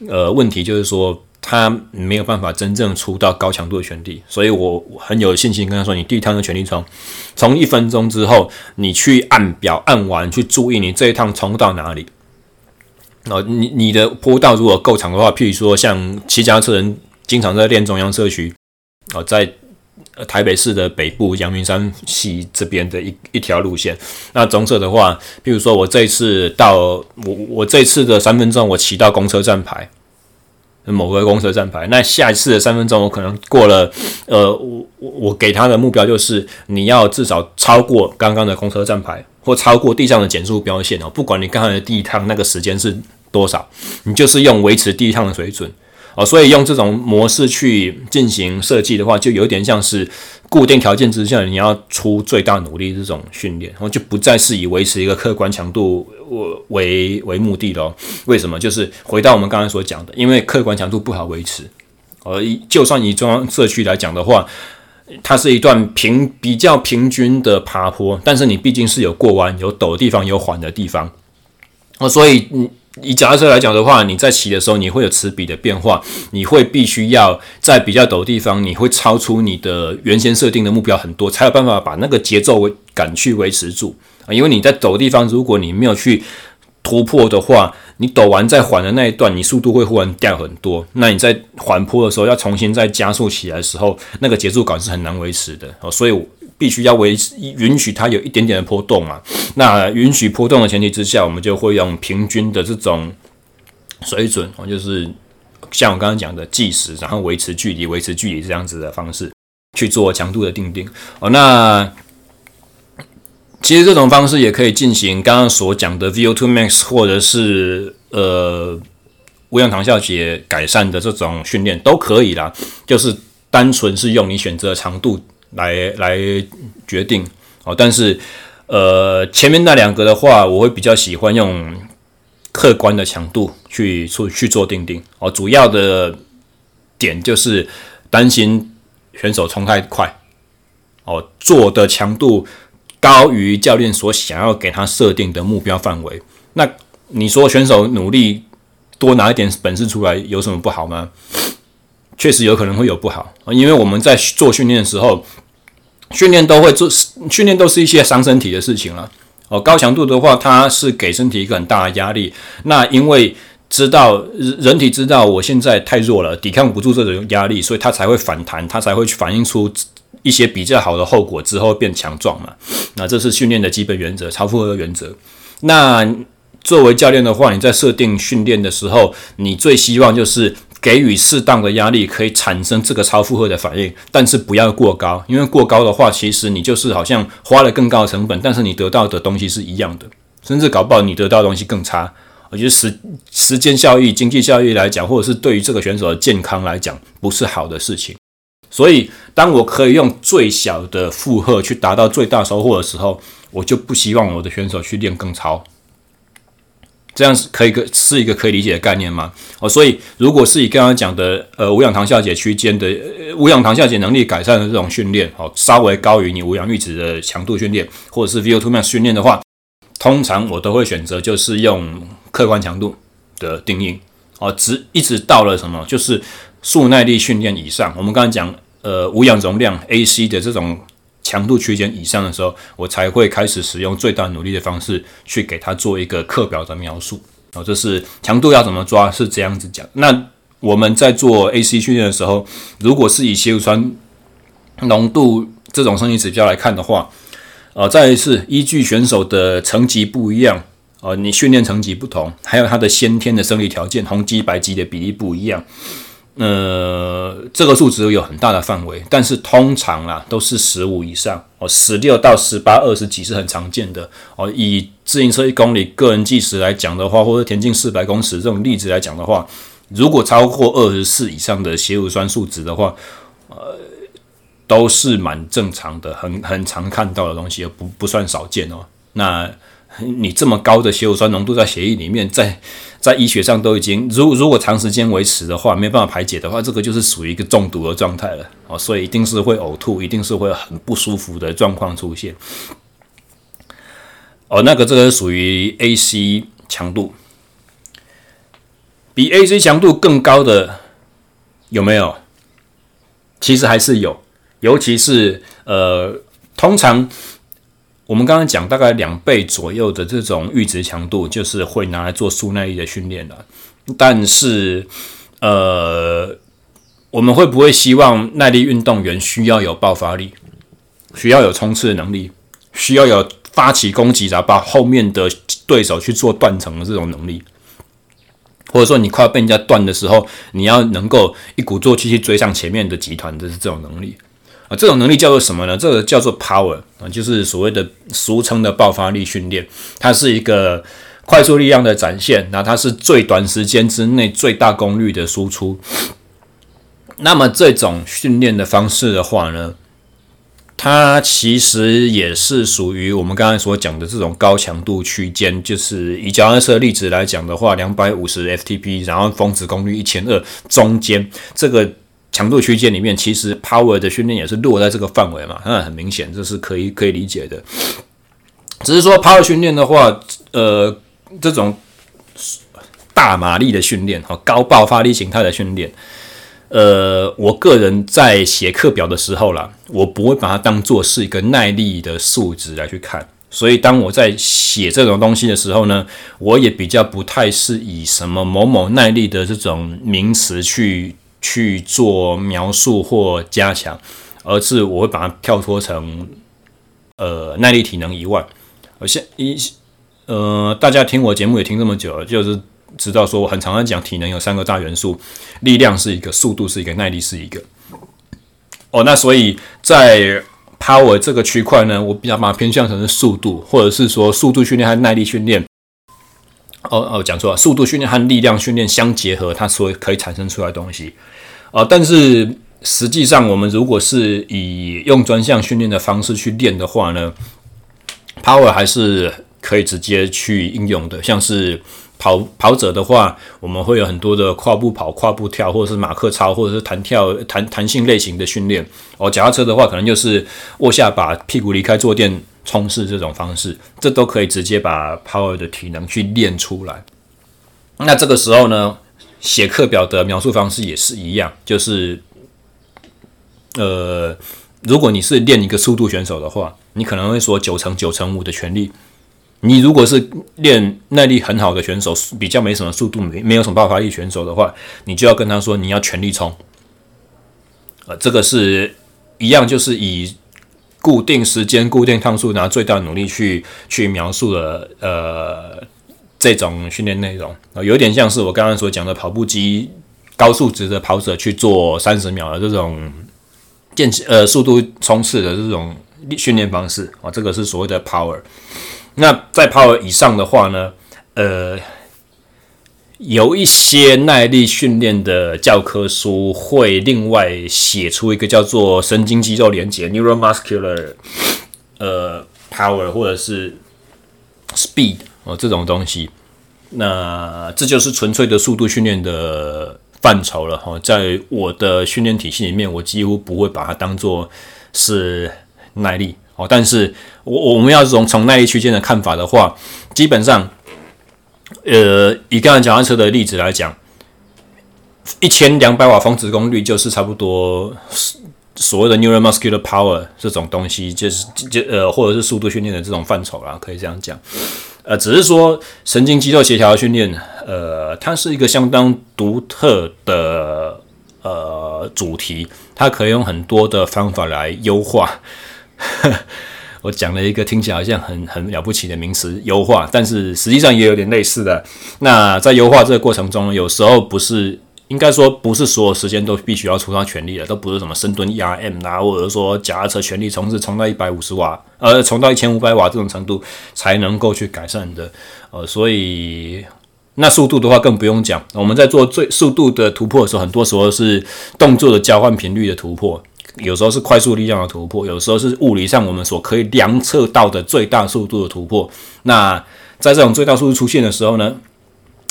呃问题，就是说他没有办法真正出到高强度的全力，所以我很有信心跟他说，你第一趟的全力冲，从一分钟之后你去按表按完，去注意你这一趟冲到哪里，哦，你你的坡道如果够长的话，譬如说像骑脚踏车人。经常在练中央社区，哦，在台北市的北部阳明山系这边的一一条路线。那棕色的话，比如说我这次到我我这次的三分钟，我骑到公车站牌，某个公车站牌。那下一次的三分钟，我可能过了，呃，我我给他的目标就是你要至少超过刚刚的公车站牌，或超过地上的减速标线哦。不管你刚才的第一趟那个时间是多少，你就是用维持第一趟的水准。哦，所以用这种模式去进行设计的话，就有点像是固定条件之下你要出最大努力这种训练，然后就不再是以维持一个客观强度为为目的咯。为什么？就是回到我们刚才所讲的，因为客观强度不好维持。而就算以中央社区来讲的话，它是一段平比较平均的爬坡，但是你毕竟是有过弯、有陡的地方、有缓的地方。哦，所以嗯。以脚踏车来讲的话，你在骑的时候，你会有齿比的变化，你会必须要在比较陡的地方，你会超出你的原先设定的目标很多，才有办法把那个节奏感去维持住啊。因为你在陡的地方，如果你没有去突破的话，你陡完再缓的那一段，你速度会忽然掉很多。那你在缓坡的时候，要重新再加速起来的时候，那个节奏感是很难维持的哦。所以。必须要维持允许它有一点点的波动嘛？那允许波动的前提之下，我们就会用平均的这种水准，就是像我刚刚讲的计时，然后维持距离、维持距离这样子的方式去做强度的定定。哦，那其实这种方式也可以进行刚刚所讲的 VO2 max，或者是呃无氧糖酵解改善的这种训练都可以啦。就是单纯是用你选择的长度。来来决定哦，但是呃，前面那两个的话，我会比较喜欢用客观的强度去去去做定定哦。主要的点就是担心选手冲太快哦，做的强度高于教练所想要给他设定的目标范围。那你说选手努力多拿一点本事出来有什么不好吗？确实有可能会有不好，因为我们在做训练的时候，训练都会做训练都是一些伤身体的事情了。哦，高强度的话，它是给身体一个很大的压力。那因为知道人体知道我现在太弱了，抵抗不住这种压力，所以它才会反弹，它才会去反映出一些比较好的后果之后变强壮嘛。那这是训练的基本原则，超负荷的原则。那作为教练的话，你在设定训练的时候，你最希望就是。给予适当的压力，可以产生这个超负荷的反应，但是不要过高，因为过高的话，其实你就是好像花了更高的成本，但是你得到的东西是一样的，甚至搞不好你得到的东西更差。我觉得时时间效益、经济效益来讲，或者是对于这个选手的健康来讲，不是好的事情。所以，当我可以用最小的负荷去达到最大收获的时候，我就不希望我的选手去练更超。这样是可以个是一个可以理解的概念吗？哦，所以如果是以刚刚讲的呃无氧糖下解区间的、呃、无氧糖下解能力改善的这种训练，哦，稍微高于你无氧阈值的强度训练，或者是 VO2 max 训练的话，通常我都会选择就是用客观强度的定义，哦，直一直到了什么，就是速耐力训练以上，我们刚刚讲呃无氧容量 AC 的这种。强度区间以上的时候，我才会开始使用最大努力的方式去给它做一个课表的描述。哦，这是强度要怎么抓，是这样子讲。那我们在做 AC 训练的时候，如果是以血乳酸浓度这种生理指标来看的话，呃，再一次依据选手的层级不一样，呃，你训练层级不同，还有他的先天的生理条件，红肌白肌的比例不一样。呃，这个数值有很大的范围，但是通常啦都是十五以上哦，十六到十八、二十几是很常见的哦。以自行车一公里个人计时来讲的话，或者田径四百公尺这种例子来讲的话，如果超过二十四以上的血乳酸数值的话，呃，都是蛮正常的，很很常看到的东西，不不算少见哦。那你这么高的血乳酸浓度在血液里面，在在医学上都已经，如如果长时间维持的话，没办法排解的话，这个就是属于一个中毒的状态了哦，所以一定是会呕吐，一定是会很不舒服的状况出现。哦，那个这个属于 AC 强度，比 AC 强度更高的有没有？其实还是有，尤其是呃，通常。我们刚刚讲大概两倍左右的这种阈值强度，就是会拿来做速耐力的训练了。但是，呃，我们会不会希望耐力运动员需要有爆发力，需要有冲刺的能力，需要有发起攻击，然后把后面的对手去做断层的这种能力？或者说，你快要被人家断的时候，你要能够一鼓作气去追上前面的集团，这是这种能力。啊，这种能力叫做什么呢？这个叫做 power 啊，就是所谓的俗称的爆发力训练。它是一个快速力量的展现，那它是最短时间之内最大功率的输出。那么这种训练的方式的话呢，它其实也是属于我们刚才所讲的这种高强度区间。就是以脚踏车例子来讲的话，两百五十 FTP，然后峰值功率一千二，中间这个。强度区间里面，其实 power 的训练也是落在这个范围嘛，那很明显，这是可以可以理解的。只是说 power 训练的话，呃，这种大马力的训练和高爆发力形态的训练，呃，我个人在写课表的时候啦，我不会把它当做是一个耐力的数值来去看。所以当我在写这种东西的时候呢，我也比较不太是以什么某某耐力的这种名词去。去做描述或加强，而是我会把它跳脱成呃耐力体能以外。而现一呃，大家听我节目也听这么久了，就是知道说我很常常讲体能有三个大元素，力量是一个，速度是一个，耐力是一个。哦，那所以在 power 这个区块呢，我比较把它偏向成是速度，或者是说速度训练和耐力训练。哦哦，讲错了，速度训练和力量训练相结合，它所可以产生出来东西。啊、但是实际上，我们如果是以用专项训练的方式去练的话呢，power 还是可以直接去应用的。像是跑跑者的话，我们会有很多的跨步跑、跨步跳，或者是马克操，或者是弹跳、弹弹性类型的训练。哦，脚踏车的话，可能就是握下把屁股离开坐垫冲刺这种方式，这都可以直接把 power 的体能去练出来。那这个时候呢，写课表的描述方式也是一样，就是，呃，如果你是练一个速度选手的话，你可能会说九成九成五的全力；你如果是练耐力很好的选手，比较没什么速度，没没有什么爆发力选手的话，你就要跟他说你要全力冲。呃，这个是一样，就是以固定时间、固定趟数，拿最大努力去去描述的，呃。这种训练内容，有点像是我刚刚所讲的跑步机高数值的跑者去做三十秒的这种间呃速度冲刺的这种训练方式啊，这个是所谓的 power。那在 power 以上的话呢，呃，有一些耐力训练的教科书会另外写出一个叫做神经肌肉连接 （neuromuscular） 呃 power 或者是 speed。哦，这种东西，那这就是纯粹的速度训练的范畴了哈。在我的训练体系里面，我几乎不会把它当做是耐力哦。但是我我们要从从耐力区间的看法的话，基本上，呃，以刚才脚踏车的例子来讲，一千两百瓦峰值功率就是差不多所谓的 neuromuscular power 这种东西，就是就呃，或者是速度训练的这种范畴啦，可以这样讲。呃，只是说神经肌肉协调训练，呃，它是一个相当独特的呃主题，它可以用很多的方法来优化。我讲了一个听起来好像很很了不起的名词，优化，但是实际上也有点类似的。那在优化这个过程中，有时候不是。应该说不是所有时间都必须要出到全力的，都不是什么深蹲 1RM 啊，或者说脚踏车全力冲刺冲到一百五十瓦，呃，冲到一千五百瓦这种程度才能够去改善的，呃，所以那速度的话更不用讲。我们在做最速度的突破的时候，很多时候是动作的交换频率的突破，有时候是快速力量的突破，有时候是物理上我们所可以量测到的最大速度的突破。那在这种最大速度出现的时候呢，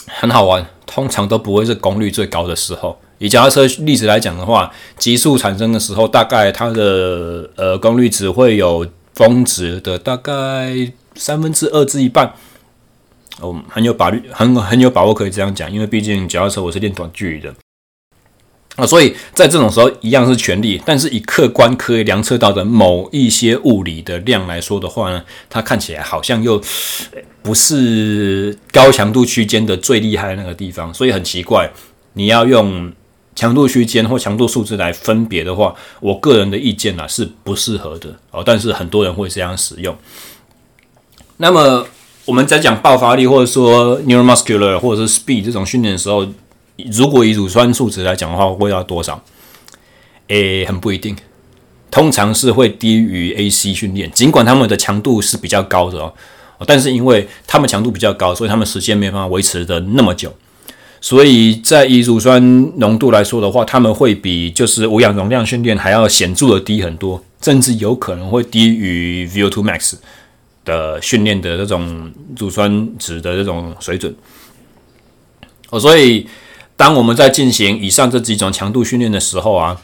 很好玩。通常都不会是功率最高的时候。以脚踏车例子来讲的话，极速产生的时候，大概它的呃功率只会有峰值的大概三分之二至一半。哦，很有把握，很很有把握可以这样讲，因为毕竟脚踏车我是练短距离的。啊，所以在这种时候一样是全力，但是以客观可以量测到的某一些物理的量来说的话呢，它看起来好像又不是高强度区间的最厉害的那个地方，所以很奇怪。你要用强度区间或强度数字来分别的话，我个人的意见啊是不适合的哦。但是很多人会这样使用。那么我们在讲爆发力或者说 neuromuscular 或者是 speed 这种训练的时候。如果以乳酸数值来讲的话，会要多少？诶、很不一定，通常是会低于 AC 训练。尽管他们的强度是比较高的哦，但是因为他们强度比较高，所以他们时间没办法维持的那么久。所以在以乳酸浓度来说的话，他们会比就是无氧容量训练还要显著的低很多，甚至有可能会低于 VO2 max 的训练的这种乳酸值的这种水准。哦，所以。当我们在进行以上这几种强度训练的时候啊，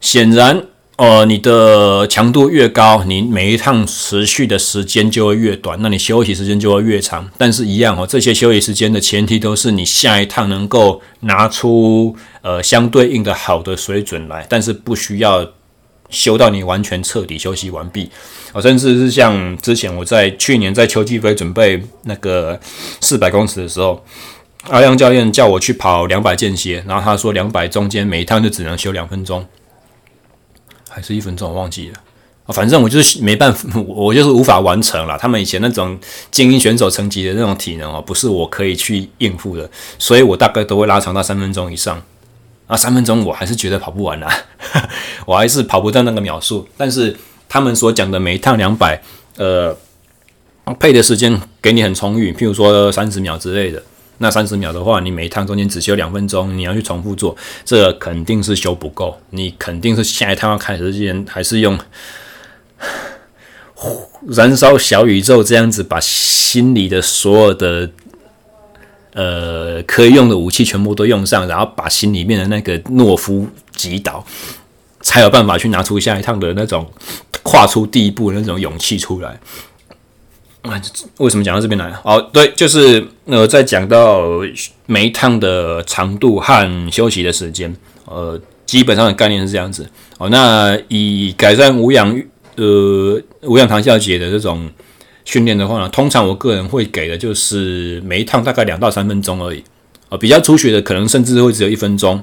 显然，呃，你的强度越高，你每一趟持续的时间就会越短，那你休息时间就会越长。但是，一样哦，这些休息时间的前提都是你下一趟能够拿出呃相对应的好的水准来，但是不需要休到你完全彻底休息完毕。哦，甚至是像之前我在去年在秋季杯准备那个四百公尺的时候。阿亮教练叫我去跑两百间歇，然后他说两百中间每一趟就只能休两分钟，还是一分钟，我忘记了。反正我就是没办法，我就是无法完成了。他们以前那种精英选手层级的那种体能哦，不是我可以去应付的，所以我大概都会拉长到三分钟以上。啊，三分钟我还是觉得跑不完啦，我还是跑不到那个秒数。但是他们所讲的每一趟两百，呃，配的时间给你很充裕，譬如说三十秒之类的。那三十秒的话，你每一趟中间只休两分钟，你要去重复做，这肯定是休不够。你肯定是下一趟要开始之前，还是用燃烧小宇宙这样子，把心里的所有的呃可以用的武器全部都用上，然后把心里面的那个懦夫击倒，才有办法去拿出下一趟的那种跨出第一步的那种勇气出来。啊，为什么讲到这边来？哦，对，就是呃，在讲到每一趟的长度和休息的时间，呃，基本上的概念是这样子。哦，那以改善无氧呃无氧糖酵解的这种训练的话呢，通常我个人会给的就是每一趟大概两到三分钟而已。啊，比较初学的可能甚至会只有一分钟。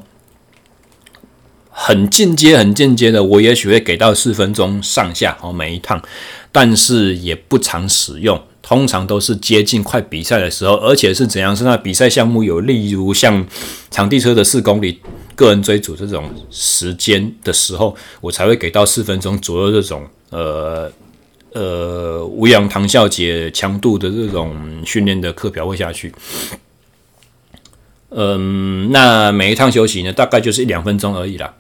很进阶、很进阶的，我也许会给到四分钟上下哦，每一趟，但是也不常使用，通常都是接近快比赛的时候，而且是怎样？是那比赛项目有，例如像场地车的四公里个人追逐这种时间的时候，我才会给到四分钟左右这种呃呃无氧糖酵解强度的这种训练的课表会下去。嗯，那每一趟休息呢，大概就是一两分钟而已啦。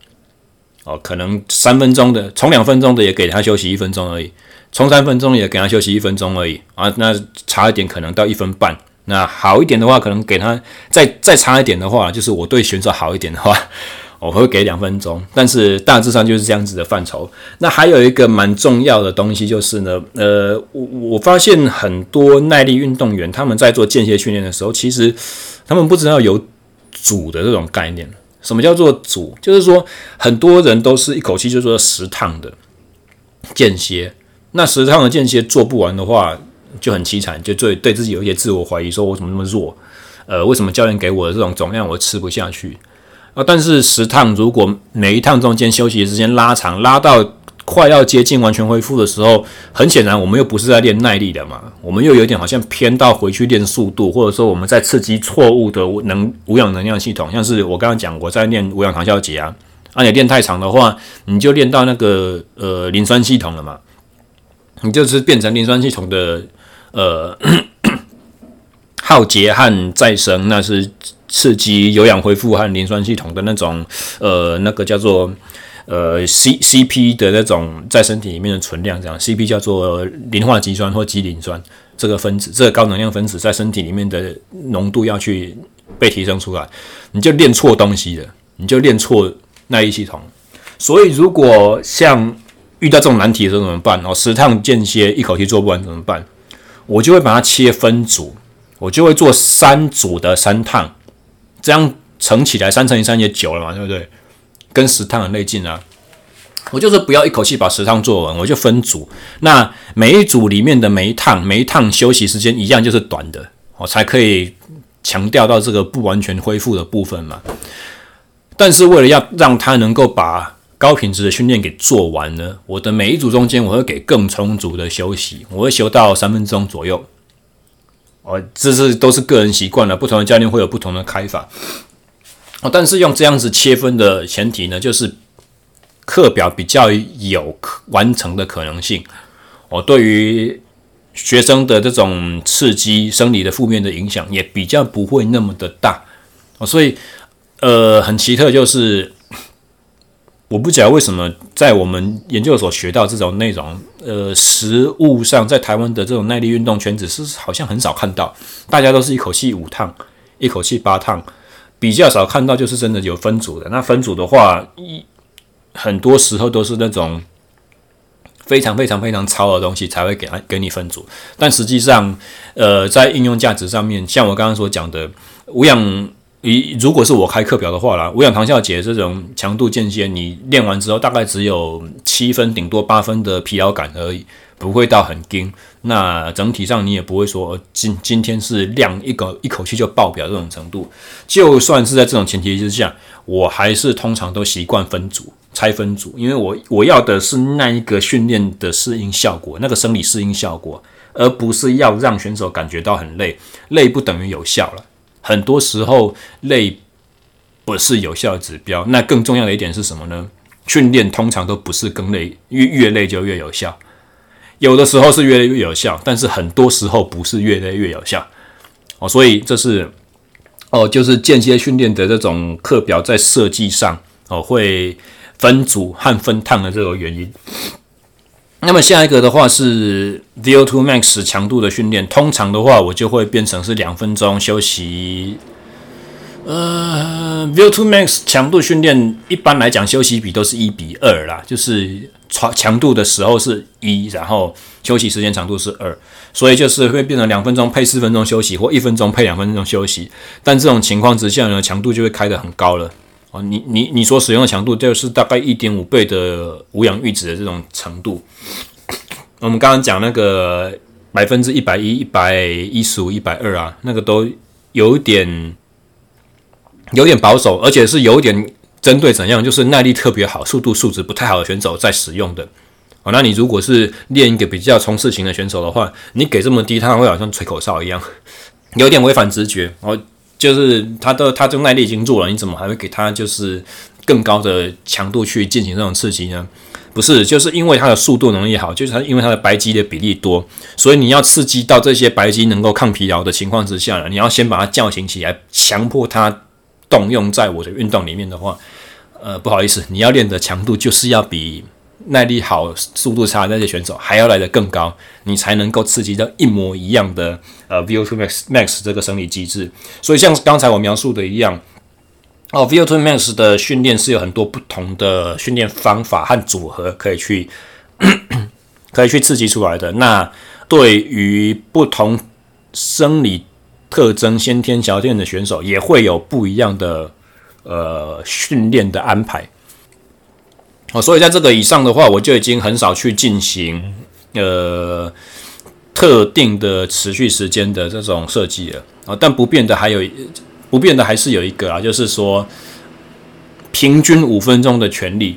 哦，可能三分钟的，从两分钟的也给他休息一分钟而已，从三分钟也给他休息一分钟而已啊。那差一点可能到一分半，那好一点的话，可能给他再再差一点的话，就是我对选手好一点的话，我会给两分钟。但是大致上就是这样子的范畴。那还有一个蛮重要的东西就是呢，呃，我我发现很多耐力运动员他们在做间歇训练的时候，其实他们不知道有组的这种概念。什么叫做组？就是说很多人都是一口气就做十趟的间歇，那十趟的间歇做不完的话。就很凄惨，就对对自己有一些自我怀疑，说我怎么那么弱？呃，为什么教练给我的这种总量我吃不下去？啊，但是十趟如果每一趟中间休息的时间拉长，拉到快要接近完全恢复的时候，很显然我们又不是在练耐力的嘛，我们又有点好像偏到回去练速度，或者说我们在刺激错误的能无氧能量系统，像是我刚刚讲我在练无氧糖酵节啊，啊，你练太长的话，你就练到那个呃磷酸系统了嘛，你就是变成磷酸系统的。呃，耗竭和再生，那是刺激有氧恢复和磷酸系统的那种，呃，那个叫做呃 C C P 的那种在身体里面的存量，这样 C P 叫做磷化肌酸或肌磷酸这个分子，这个高能量分子在身体里面的浓度要去被提升出来，你就练错东西了，你就练错耐力系统。所以如果像遇到这种难题的时候怎么办？哦，十趟间歇一口气做不完怎么办？我就会把它切分组，我就会做三组的三趟，这样乘起来三乘以三也九了嘛，对不对？跟十趟很类近啊。我就是不要一口气把十趟做完，我就分组。那每一组里面的每一趟，每一趟休息时间一样，就是短的，我才可以强调到这个不完全恢复的部分嘛。但是为了要让它能够把高品质的训练给做完呢，我的每一组中间我会给更充足的休息，我会休到三分钟左右。哦，这是都是个人习惯了，不同的教练会有不同的开法。但是用这样子切分的前提呢，就是课表比较有完成的可能性。哦，对于学生的这种刺激生理的负面的影响也比较不会那么的大。哦，所以呃，很奇特就是。我不晓得为什么在我们研究所学到这种内容，呃，实务上在台湾的这种耐力运动圈子是好像很少看到，大家都是一口气五趟，一口气八趟，比较少看到就是真的有分组的。那分组的话，一很多时候都是那种非常非常非常糙的东西才会给他给你分组，但实际上，呃，在应用价值上面，像我刚刚所讲的无氧。以如果是我开课表的话啦，无氧糖酵解这种强度间歇，你练完之后大概只有七分，顶多八分的疲劳感而已，不会到很惊。那整体上你也不会说今今天是量一个一口气就爆表这种程度。就算是在这种前提之下，我还是通常都习惯分组拆分组，因为我我要的是那一个训练的适应效果，那个生理适应效果，而不是要让选手感觉到很累，累不等于有效了。很多时候累不是有效指标，那更重要的一点是什么呢？训练通常都不是更累，越越累就越有效。有的时候是越累越有效，但是很多时候不是越累越有效。哦，所以这是哦，就是间歇训练的这种课表在设计上哦，会分组和分趟的这个原因。那么下一个的话是 VO2 max 强度的训练，通常的话我就会变成是两分钟休息。呃，VO2 max 强度训练一般来讲休息比都是一比二啦，就是强强度的时候是一，然后休息时间长度是二，所以就是会变成两分钟配四分钟休息，或一分钟配两分钟休息。但这种情况之下呢，强度就会开得很高了。哦，你你你所使用的强度就是大概一点五倍的无氧阈值的这种程度。我们刚刚讲那个百分之一百一、一百一十五、一百二啊，那个都有点有点保守，而且是有点针对怎样，就是耐力特别好、速度素质不太好的选手在使用的。哦，那你如果是练一个比较冲刺型的选手的话，你给这么低，他会好像吹口哨一样，有点违反直觉哦。就是他的他这个耐力已经做了，你怎么还会给他就是更高的强度去进行这种刺激呢？不是，就是因为他的速度能力好，就是他因为他的白肌的比例多，所以你要刺激到这些白肌能够抗疲劳的情况之下呢，你要先把它叫醒起来，强迫他动用在我的运动里面的话，呃，不好意思，你要练的强度就是要比耐力好、速度差那些选手还要来得更高，你才能够刺激到一模一样的呃 VO2 max max 这个生理机制。所以像刚才我描述的一样，哦，VO2 max 的训练是有很多不同的训练方法和组合可以去 可以去刺激出来的。那对于不同生理特征、先天条件的选手，也会有不一样的呃训练的安排。哦，所以在这个以上的话，我就已经很少去进行呃特定的持续时间的这种设计了啊。但不变的还有不变的还是有一个啊，就是说平均五分钟的全力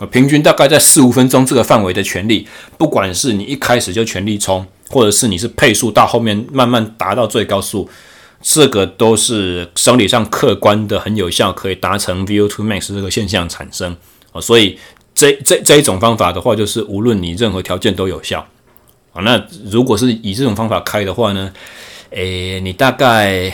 啊，平均大概在四五分钟这个范围的全力，不管是你一开始就全力冲，或者是你是配速到后面慢慢达到最高速，这个都是生理上客观的很有效，可以达成 VO2 max 这个现象产生。所以这这这一种方法的话，就是无论你任何条件都有效啊。那如果是以这种方法开的话呢，诶，你大概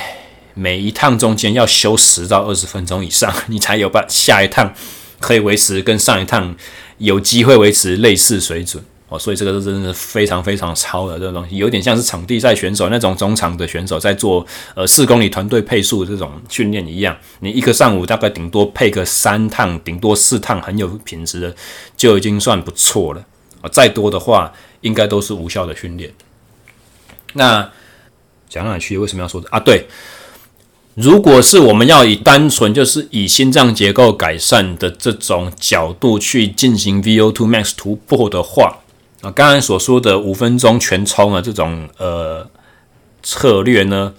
每一趟中间要休十到二十分钟以上，你才有办下一趟可以维持跟上一趟有机会维持类似水准。所以这个是真的非常非常超的这个东西，有点像是场地赛选手那种中场的选手在做呃四公里团队配速这种训练一样。你一个上午大概顶多配个三趟，顶多四趟很有品质的，就已经算不错了。啊，再多的话应该都是无效的训练。那讲到哪去？为什么要说啊？对，如果是我们要以单纯就是以心脏结构改善的这种角度去进行 VO2 max 突破的话。啊，刚才所说的五分钟全冲啊，这种呃策略呢，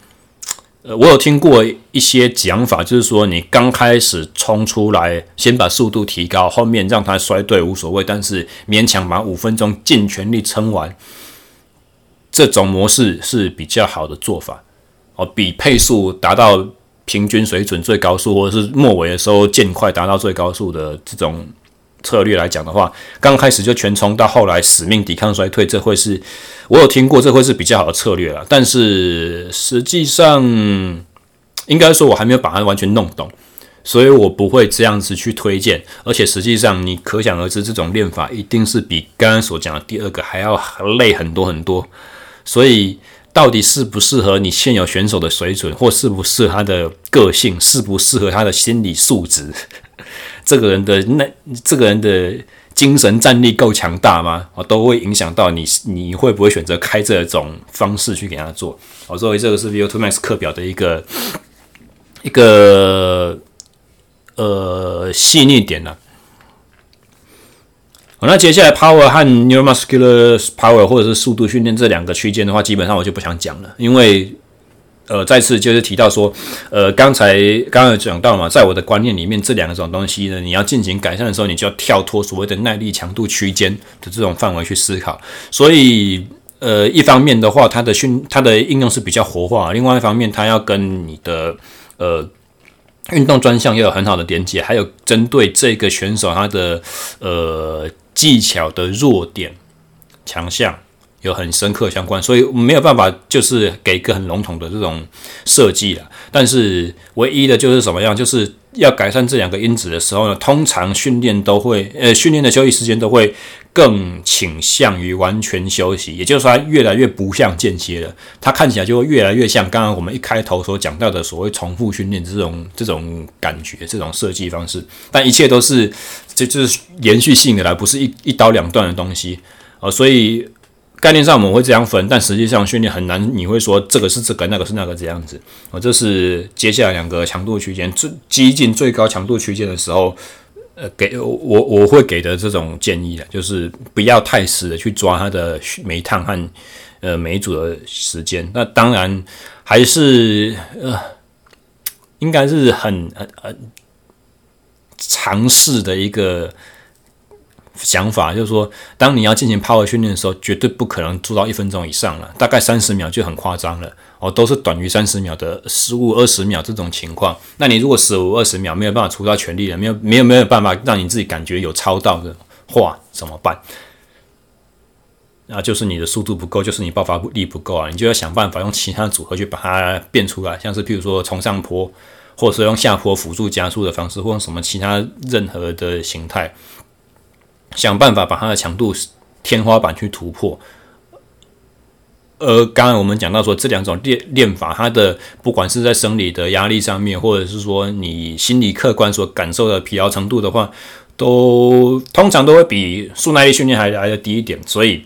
呃，我有听过一些讲法，就是说你刚开始冲出来，先把速度提高，后面让它衰退无所谓，但是勉强把五分钟尽全力撑完，这种模式是比较好的做法哦，比配速达到平均水准最高速，或者是末尾的时候渐快达到最高速的这种。策略来讲的话，刚开始就全冲，到后来死命抵抗衰退，这会是我有听过，这会是比较好的策略了。但是实际上，应该说我还没有把它完全弄懂，所以我不会这样子去推荐。而且实际上，你可想而知，这种练法一定是比刚刚所讲的第二个还要累很多很多。所以，到底适不适合你现有选手的水准，或适不适合他的个性，适不适合他的心理素质？这个人的那这个人的精神战力够强大吗？哦，都会影响到你，你会不会选择开这种方式去给他做？哦，作为这个是 VO2 max 课表的一个一个呃细腻点了。好，那接下来 power 和 neuromuscular power 或者是速度训练这两个区间的话，基本上我就不想讲了，因为。呃，再次就是提到说，呃，刚才刚刚有讲到嘛，在我的观念里面，这两种东西呢，你要进行改善的时候，你就要跳脱所谓的耐力强度区间的这种范围去思考。所以，呃，一方面的话，它的训它的应用是比较活化；另外一方面，它要跟你的呃运动专项要有很好的连接，还有针对这个选手他的呃技巧的弱点、强项。有很深刻相关，所以没有办法就是给一个很笼统的这种设计了。但是唯一的就是什么样，就是要改善这两个因子的时候呢，通常训练都会，呃，训练的休息时间都会更倾向于完全休息，也就是说，它越来越不像间歇了，它看起来就会越来越像刚刚我们一开头所讲到的所谓重复训练这种这种感觉，这种设计方式。但一切都是这就是延续性的啦，不是一一刀两断的东西啊，所以。概念上我们会这样分，但实际上训练很难。你会说这个是这个，那个是那个这样子。哦，这是接下来两个强度区间最激进最高强度区间的时候，呃，给我我会给的这种建议的，就是不要太死的去抓它的煤炭和呃每一组的时间。那当然还是呃，应该是很很很尝试的一个。想法就是说，当你要进行 power 训练的时候，绝对不可能做到一分钟以上了，大概三十秒就很夸张了哦，都是短于三十秒的十五二十秒这种情况。那你如果十五二十秒没有办法出到全力了，没有没有没有办法让你自己感觉有超到的话，怎么办？那就是你的速度不够，就是你爆发力不够啊，你就要想办法用其他组合去把它变出来，像是譬如说从上坡，或者是用下坡辅助加速的方式，或用什么其他任何的形态。想办法把它的强度天花板去突破。而刚刚我们讲到说，这两种练练法，它的不管是在生理的压力上面，或者是说你心理客观所感受的疲劳程度的话，都通常都会比速耐力训练还来得低一点。所以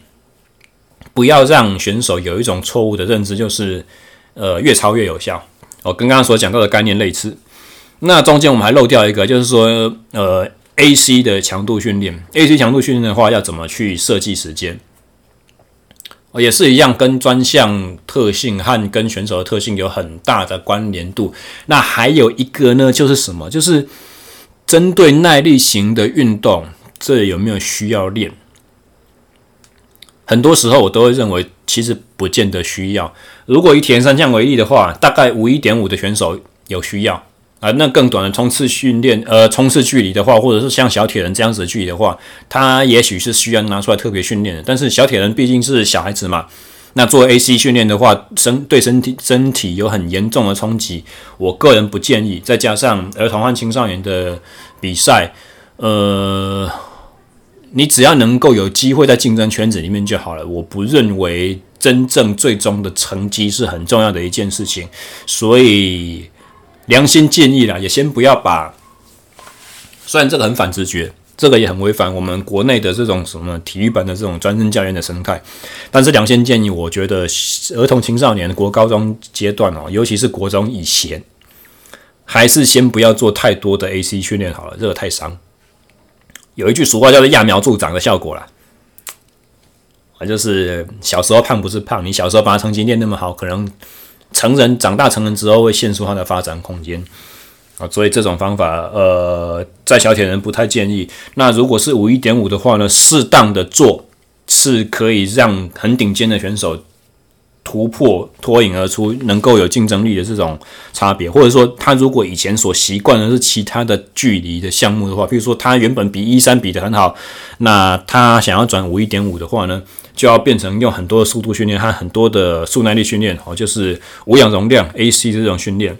不要让选手有一种错误的认知，就是呃越超越有效。哦，跟刚刚所讲到的概念类似。那中间我们还漏掉一个，就是说呃 AC 的强度训练，AC 强度训练的话，要怎么去设计时间？也是一样，跟专项特性和跟选手的特性有很大的关联度。那还有一个呢，就是什么？就是针对耐力型的运动，这有没有需要练？很多时候我都会认为，其实不见得需要。如果以铁人三项为例的话，大概五一点五的选手有需要。啊，那更短的冲刺训练，呃，冲刺距离的话，或者是像小铁人这样子的距离的话，他也许是需要拿出来特别训练的。但是小铁人毕竟是小孩子嘛，那做 AC 训练的话，身对身体身体有很严重的冲击，我个人不建议。再加上儿童和青少年的比赛，呃，你只要能够有机会在竞争圈子里面就好了。我不认为真正最终的成绩是很重要的一件事情，所以。良心建议啦，也先不要把。虽然这个很反直觉，这个也很违反我们国内的这种什么体育班的这种专任教练的生态，但是良心建议，我觉得儿童青少年国高中阶段哦，尤其是国中以前，还是先不要做太多的 AC 训练好了，这个太伤。有一句俗话叫做“揠苗助长”的效果啦，啊，就是小时候胖不是胖，你小时候把他成绩练那么好，可能。成人长大成人之后会限缩他的发展空间啊，所以这种方法，呃，在小铁人不太建议。那如果是五一点五的话呢，适当的做是可以让很顶尖的选手突破脱颖而出，能够有竞争力的这种差别。或者说，他如果以前所习惯的是其他的距离的项目的话，比如说他原本比一三比得很好，那他想要转五一点五的话呢？就要变成用很多的速度训练和很多的速耐力训练哦，就是无氧容量 AC 这种训练，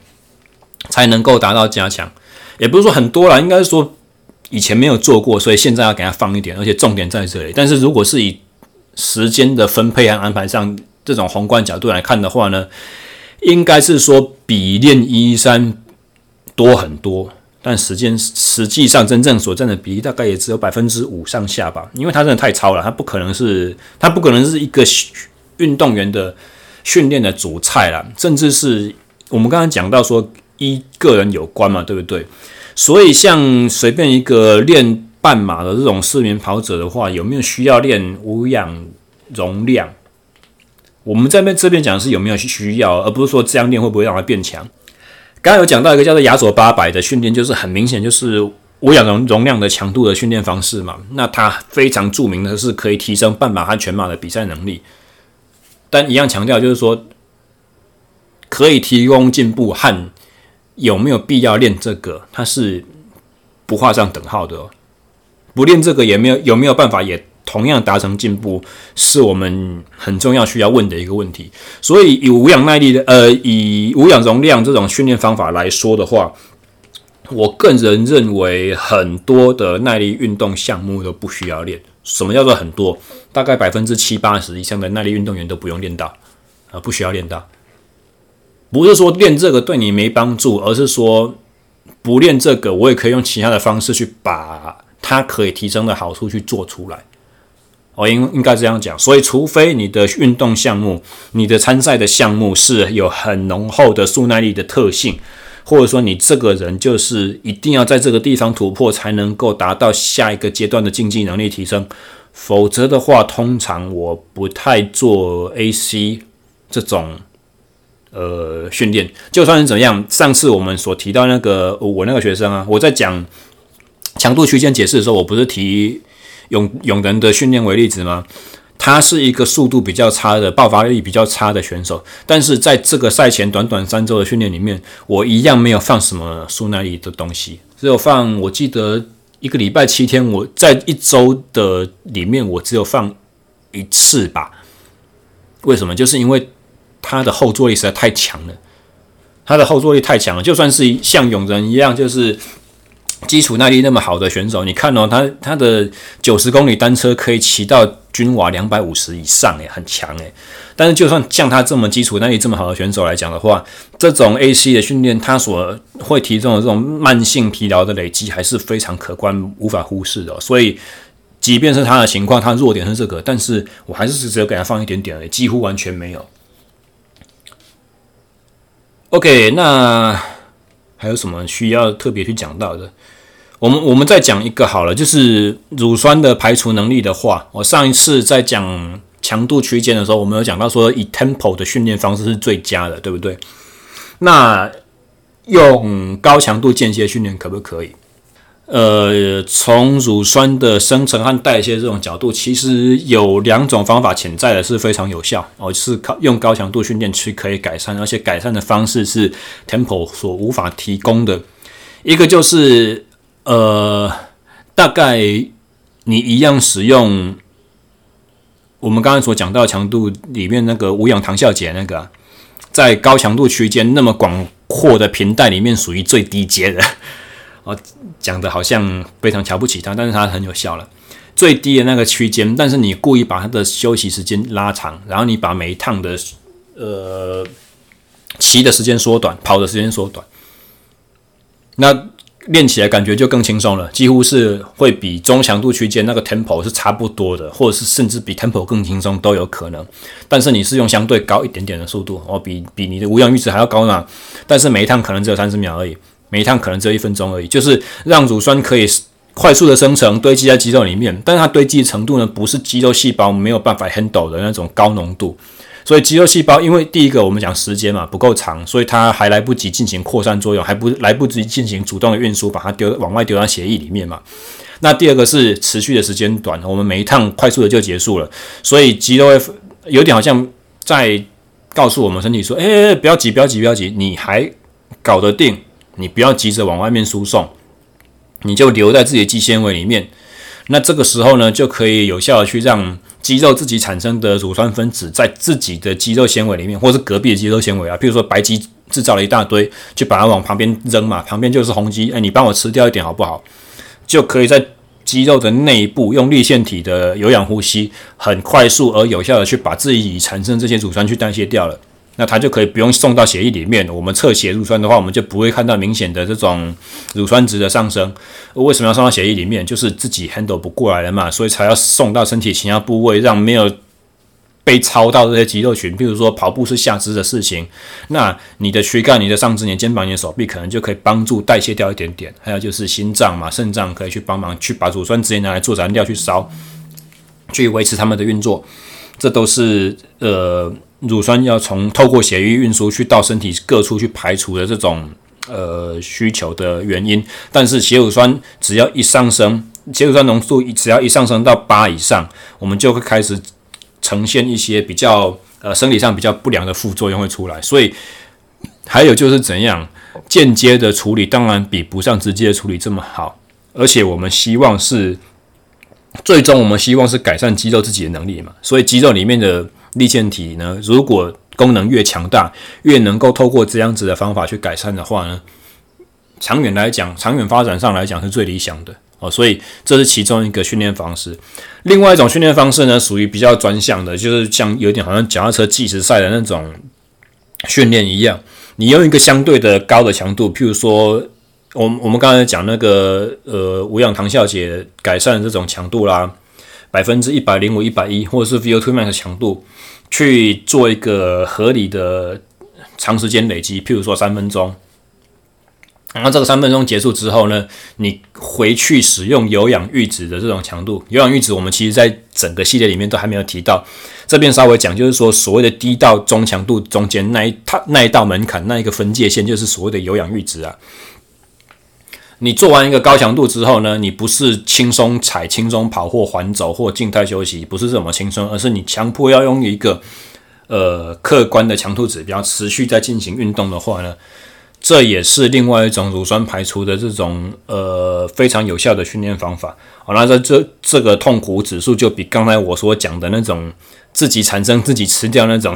才能够达到加强。也不是说很多啦，应该是说以前没有做过，所以现在要给他放一点，而且重点在这里。但是如果是以时间的分配和安排上这种宏观角度来看的话呢，应该是说比练一三多很多。但时间实际上真正所占的比例大概也只有百分之五上下吧，因为它真的太超了，它不可能是它不可能是一个运动员的训练的主菜啦，甚至是我们刚刚讲到说一个人有关嘛，对不对？所以像随便一个练半马的这种市民跑者的话，有没有需要练无氧容量？我们在这边这边讲的是有没有需要，而不是说这样练会不会让它变强。刚刚有讲到一个叫做亚索八百的训练，就是很明显就是无氧容容量的强度的训练方式嘛。那它非常著名的是可以提升半马和全马的比赛能力，但一样强调就是说可以提供进步和有没有必要练这个，它是不画上等号的哦。不练这个也没有有没有办法也。同样达成进步，是我们很重要需要问的一个问题。所以以无氧耐力的，呃，以无氧容量这种训练方法来说的话，我个人认为很多的耐力运动项目都不需要练。什么叫做很多？大概百分之七八十以上的耐力运动员都不用练到，啊，不需要练到。不是说练这个对你没帮助，而是说不练这个，我也可以用其他的方式去把它可以提升的好处去做出来。我应应该这样讲，所以除非你的运动项目、你的参赛的项目是有很浓厚的速耐力的特性，或者说你这个人就是一定要在这个地方突破，才能够达到下一个阶段的竞技能力提升，否则的话，通常我不太做 AC 这种呃训练。就算是怎样，上次我们所提到那个我那个学生啊，我在讲强度区间解释的时候，我不是提。永永仁的训练为例子吗？他是一个速度比较差的、爆发力比较差的选手，但是在这个赛前短短三周的训练里面，我一样没有放什么苏耐力的东西，只有放。我记得一个礼拜七天，我在一周的里面，我只有放一次吧。为什么？就是因为他的后坐力实在太强了，他的后坐力太强了，就算是像永仁一样，就是。基础耐力那么好的选手，你看哦，他他的九十公里单车可以骑到均瓦两百五十以上，诶，很强诶。但是就算像他这么基础耐力这么好的选手来讲的话，这种 AC 的训练，他所会提供的这种慢性疲劳的累积还是非常可观，无法忽视的。所以，即便是他的情况，他弱点是这个，但是我还是只有给他放一点点而已，几乎完全没有。OK，那。还有什么需要特别去讲到的？我们我们再讲一个好了，就是乳酸的排除能力的话，我上一次在讲强度区间的时候，我们有讲到说以 tempo 的训练方式是最佳的，对不对？那用高强度间歇训练可不可以？呃，从乳酸的生成和代谢这种角度，其实有两种方法潜在的是非常有效哦，是靠用高强度训练去可以改善，而且改善的方式是 Tempo 所无法提供的。一个就是呃，大概你一样使用我们刚才所讲到强度里面那个无氧糖酵解那个，在高强度区间那么广阔的频带里面，属于最低阶的。哦，讲的好像非常瞧不起他，但是他很有效了。最低的那个区间，但是你故意把他的休息时间拉长，然后你把每一趟的呃骑的时间缩短，跑的时间缩短，那练起来感觉就更轻松了，几乎是会比中强度区间那个 tempo 是差不多的，或者是甚至比 tempo 更轻松都有可能。但是你是用相对高一点点的速度，哦，比比你的无氧阈值还要高呢，但是每一趟可能只有三十秒而已。每一趟可能只有一分钟而已，就是让乳酸可以快速的生成堆积在肌肉里面，但是它堆积的程度呢，不是肌肉细胞没有办法 handle 的那种高浓度，所以肌肉细胞因为第一个我们讲时间嘛不够长，所以它还来不及进行扩散作用，还不来不及进行主动的运输，把它丢往外丢到血液里面嘛。那第二个是持续的时间短，我们每一趟快速的就结束了，所以肌肉有点好像在告诉我们身体说，哎，不要急，不要急，不要急，你还搞得定。你不要急着往外面输送，你就留在自己的肌纤维里面。那这个时候呢，就可以有效的去让肌肉自己产生的乳酸分子在自己的肌肉纤维里面，或是隔壁的肌肉纤维啊，比如说白肌制造了一大堆，就把它往旁边扔嘛，旁边就是红肌，哎，你帮我吃掉一点好不好？就可以在肌肉的内部用粒线体的有氧呼吸，很快速而有效的去把自己已产生这些乳酸去代谢掉了。那它就可以不用送到血液里面。我们测血乳酸的话，我们就不会看到明显的这种乳酸值的上升。为什么要送到血液里面？就是自己 handle 不过来了嘛，所以才要送到身体其他部位，让没有被操到这些肌肉群。譬如说跑步是下肢的事情，那你的躯干、你的上肢、你的肩膀、你的手臂，可能就可以帮助代谢掉一点点。还有就是心脏嘛，肾脏可以去帮忙去把乳酸直接拿来做燃料去烧，去维持它们的运作。这都是呃。乳酸要从透过血液运输去到身体各处去排除的这种呃需求的原因，但是血乳酸只要一上升，血乳酸浓度只要一上升到八以上，我们就会开始呈现一些比较呃生理上比较不良的副作用会出来。所以还有就是怎样间接的处理，当然比不上直接的处理这么好，而且我们希望是最终我们希望是改善肌肉自己的能力嘛，所以肌肉里面的。粒线体呢，如果功能越强大，越能够透过这样子的方法去改善的话呢，长远来讲，长远发展上来讲是最理想的哦。所以这是其中一个训练方式。另外一种训练方式呢，属于比较专项的，就是像有点好像脚踏车计时赛的那种训练一样。你用一个相对的高的强度，譬如说，我我们刚才讲那个呃无氧糖酵解改善这种强度啦。百分之一百零五、一百一，或者是 VO2 max 强度，去做一个合理的长时间累积，譬如说三分钟。然后这个三分钟结束之后呢，你回去使用有氧阈值的这种强度。有氧阈值我们其实在整个系列里面都还没有提到，这边稍微讲，就是说所谓的低到中强度中间那一套那一道门槛，那一个分界线，就是所谓的有氧阈值啊。你做完一个高强度之后呢，你不是轻松踩、轻松跑或缓走或静态休息，不是这么轻松，而是你强迫要用一个呃客观的强度指标持续在进行运动的话呢，这也是另外一种乳酸排除的这种呃非常有效的训练方法。好，那这这这个痛苦指数就比刚才我所讲的那种自己产生自己吃掉那种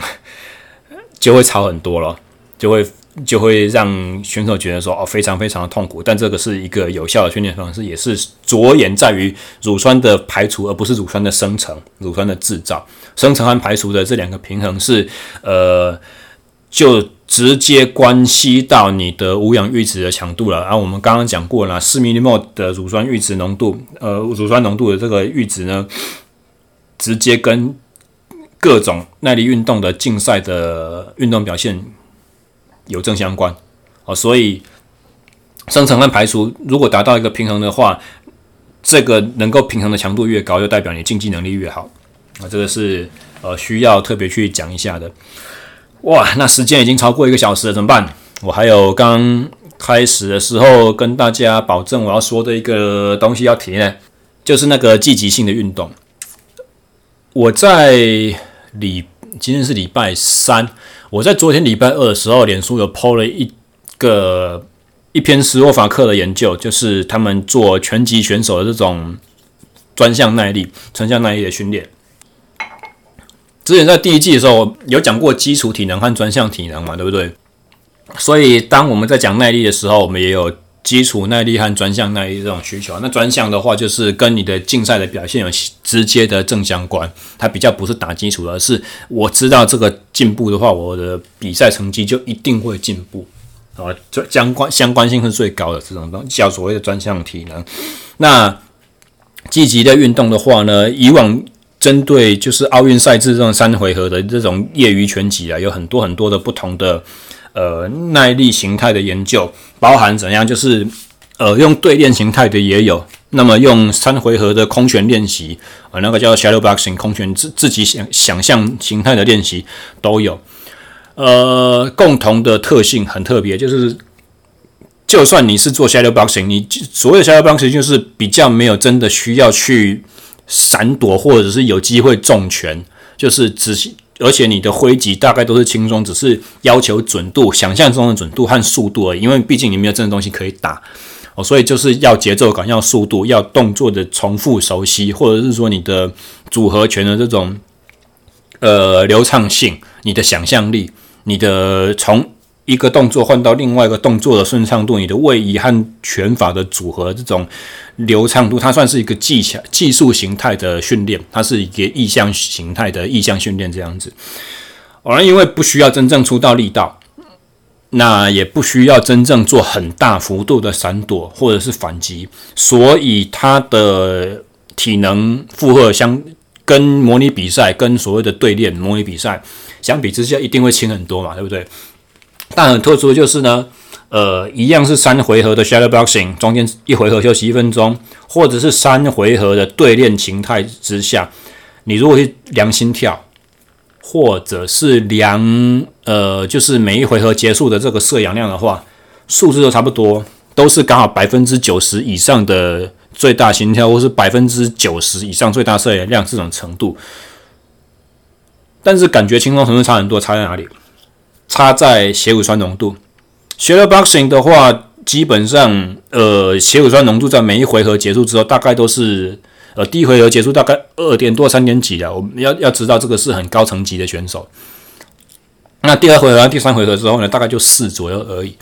就会差很多了，就会就会让选手觉得说哦，非常非常的痛苦。但这个是一个有效的训练方式，也是着眼在于乳酸的排除，而不是乳酸的生成、乳酸的制造。生成和排除的这两个平衡是呃，就直接关系到你的无氧阈值的强度了。然后我们刚刚讲过了，四 mmol 的乳酸阈值浓度，呃，乳酸浓度的这个阈值呢，直接跟各种耐力运动的竞赛的运动表现有正相关哦，所以生成和排除如果达到一个平衡的话，这个能够平衡的强度越高，就代表你竞技能力越好啊，这个是呃需要特别去讲一下的。哇，那时间已经超过一个小时了，怎么办？我还有刚开始的时候跟大家保证我要说的一个东西要提呢，就是那个积极性的运动，我在。礼今天是礼拜三，我在昨天礼拜二的时候，脸书有 PO 了一个一篇斯洛伐克的研究，就是他们做拳击选手的这种专项耐力、专项耐力的训练。之前在第一季的时候有讲过基础体能和专项体能嘛，对不对？所以当我们在讲耐力的时候，我们也有。基础耐力和专项耐力这种需求，那专项的话就是跟你的竞赛的表现有直接的正相关，它比较不是打基础，而是我知道这个进步的话，我的比赛成绩就一定会进步啊，这相关相关性是最高的这种东西叫所谓的专项体能。那积极的运动的话呢，以往针对就是奥运赛制这种三回合的这种业余拳击啊，有很多很多的不同的。呃，耐力形态的研究包含怎样？就是呃，用对练形态的也有，那么用三回合的空拳练习，呃，那个叫 shadow boxing 空拳自自己想想象形态的练习都有。呃，共同的特性很特别，就是就算你是做 shadow boxing，你所谓的 shadow boxing 就是比较没有真的需要去闪躲，或者是有机会重拳，就是仔细。而且你的挥击大概都是轻松，只是要求准度、想象中的准度和速度而已。因为毕竟你没有真的东西可以打哦，所以就是要节奏感、要速度、要动作的重复熟悉，或者是说你的组合拳的这种呃流畅性、你的想象力、你的从。一个动作换到另外一个动作的顺畅度，你的位移和拳法的组合这种流畅度，它算是一个技巧、技术形态的训练，它是一个意向形态的意向训练这样子。而因为不需要真正出到力道，那也不需要真正做很大幅度的闪躲或者是反击，所以它的体能负荷相跟模拟比赛、跟所谓的对练模拟比赛相比之下，一定会轻很多嘛，对不对？但很特殊的就是呢，呃，一样是三回合的 shadow boxing，中间一回合休息一分钟，或者是三回合的对练形态之下，你如果去量心跳，或者是量呃，就是每一回合结束的这个摄氧量的话，数字都差不多，都是刚好百分之九十以上的最大心跳，或是百分之九十以上最大摄氧量这种程度，但是感觉轻松程度差很多，差在哪里？差在血乳酸浓度。Shadow Boxing 的话，基本上，呃，血乳酸浓度在每一回合结束之后，大概都是，呃，第一回合结束大概二点多、三点几的。我们要要知道，这个是很高层级的选手。那第二回合、第三回合之后呢，大概就四左右而已。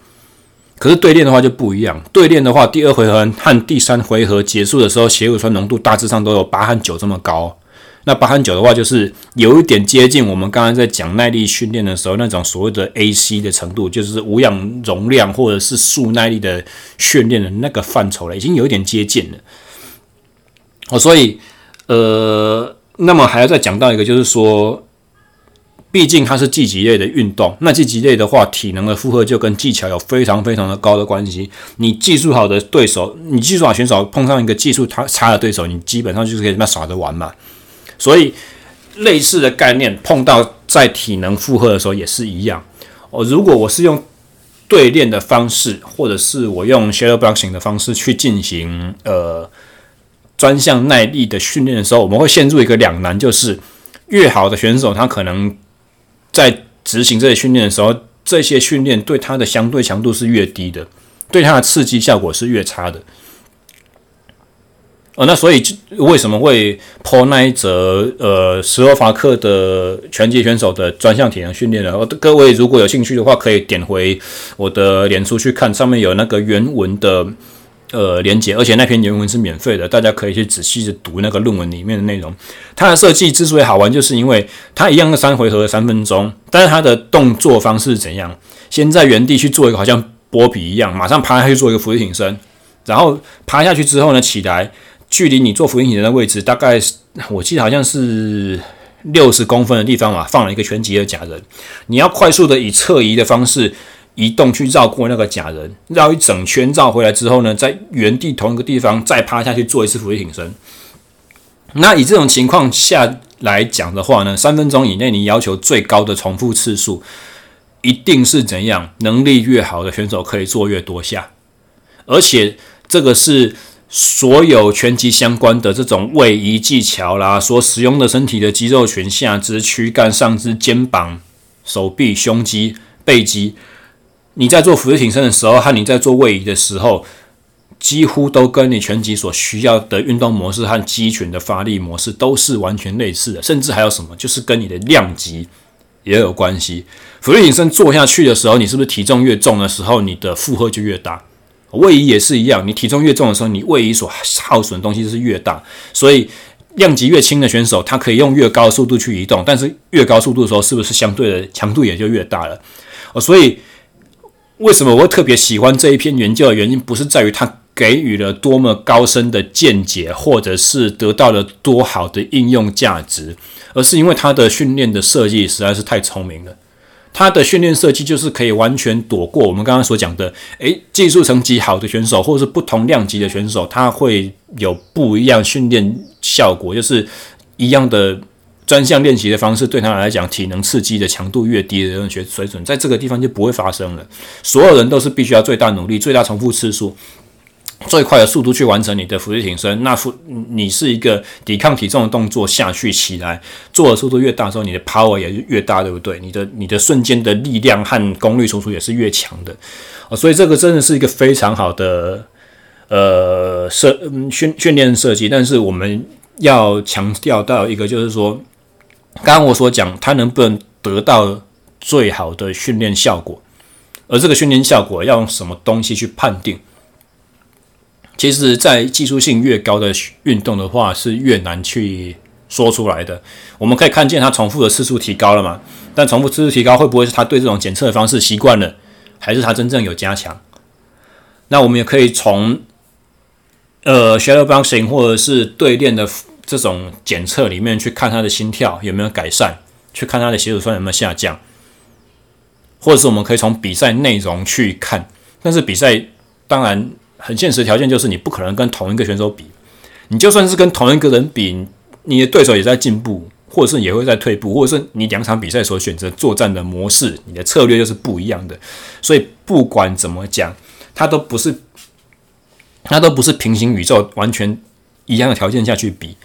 可是对练的话就不一样，对练的话，第二回合和第三回合结束的时候，血乳酸浓度大致上都有八和九这么高。那八和九的话，就是有一点接近我们刚刚在讲耐力训练的时候那种所谓的 AC 的程度，就是无氧容量或者是速耐力的训练的那个范畴了，已经有一点接近了。哦，所以呃，那么还要再讲到一个，就是说，毕竟它是竞技类的运动，那竞技类的话，体能的负荷就跟技巧有非常非常的高的关系。你技术好的对手，你技术好选手碰上一个技术差差的对手，你基本上就是可以跟他耍着玩嘛。所以，类似的概念碰到在体能负荷的时候也是一样。哦，如果我是用对练的方式，或者是我用 shadow boxing 的方式去进行呃专项耐力的训练的时候，我们会陷入一个两难，就是越好的选手，他可能在执行这些训练的时候，这些训练对他的相对强度是越低的，对他的刺激效果是越差的。哦，那所以为什么会 po 那一则呃斯洛伐克的拳击选手的专项体能训练呢？各位如果有兴趣的话，可以点回我的脸书去看，上面有那个原文的呃连接，而且那篇原文是免费的，大家可以去仔细的读那个论文里面的内容。它的设计之所以好玩，就是因为它一样的三回合三分钟，但是它的动作方式怎样？先在原地去做一个好像波比一样，马上爬下去做一个伏地挺身，然后爬下去之后呢，起来。距离你做俯卧撑的位置，大概我记得好像是六十公分的地方嘛，放了一个拳击的假人。你要快速的以侧移的方式移动去绕过那个假人，绕一整圈绕回来之后呢，在原地同一个地方再趴下去做一次俯卧撑。那以这种情况下来讲的话呢，三分钟以内你要求最高的重复次数，一定是怎样？能力越好的选手可以做越多下，而且这个是。所有拳击相关的这种位移技巧啦，所使用的身体的肌肉群，下肢、躯干、上肢、肩膀、手臂、胸肌、背肌，你在做俯卧挺身的时候和你在做位移的时候，几乎都跟你拳击所需要的运动模式和肌群的发力模式都是完全类似的，甚至还有什么，就是跟你的量级也有关系。俯卧挺身做下去的时候，你是不是体重越重的时候，你的负荷就越大？位移也是一样，你体重越重的时候，你位移所耗损的东西是越大。所以量级越轻的选手，他可以用越高速度去移动，但是越高速度的时候，是不是相对的强度也就越大了？哦，所以为什么我会特别喜欢这一篇研究的原因，不是在于它给予了多么高深的见解，或者是得到了多好的应用价值，而是因为它的训练的设计实在是太聪明了。他的训练设计就是可以完全躲过我们刚刚所讲的，诶，技术层级好的选手，或者是不同量级的选手，他会有不一样训练效果，就是一样的专项练习的方式，对他来讲，体能刺激的强度越低的这种学水准，在这个地方就不会发生了。所有人都是必须要最大努力、最大重复次数。最快的速度去完成你的伏地挺身，那伏你是一个抵抗体重的动作下去起来，做的速度越大时候，你的 power 也就越大，对不对？你的你的瞬间的力量和功率输出也是越强的，哦，所以这个真的是一个非常好的呃设训训练设计。但是我们要强调到一个，就是说，刚刚我所讲，它能不能得到最好的训练效果，而这个训练效果要用什么东西去判定？其实，在技术性越高的运动的话，是越难去说出来的。我们可以看见它重复的次数提高了嘛？但重复次数提高，会不会是他对这种检测的方式习惯了，还是他真正有加强？那我们也可以从呃 shadow boxing 或者是对练的这种检测里面去看他的心跳有没有改善，去看他的血乳酸有没有下降，或者是我们可以从比赛内容去看。但是比赛当然。很现实条件就是你不可能跟同一个选手比，你就算是跟同一个人比，你的对手也在进步，或者是也会在退步，或者是你两场比赛所选择作战的模式，你的策略就是不一样的。所以不管怎么讲，它都不是，它都不是平行宇宙完全一样的条件下去比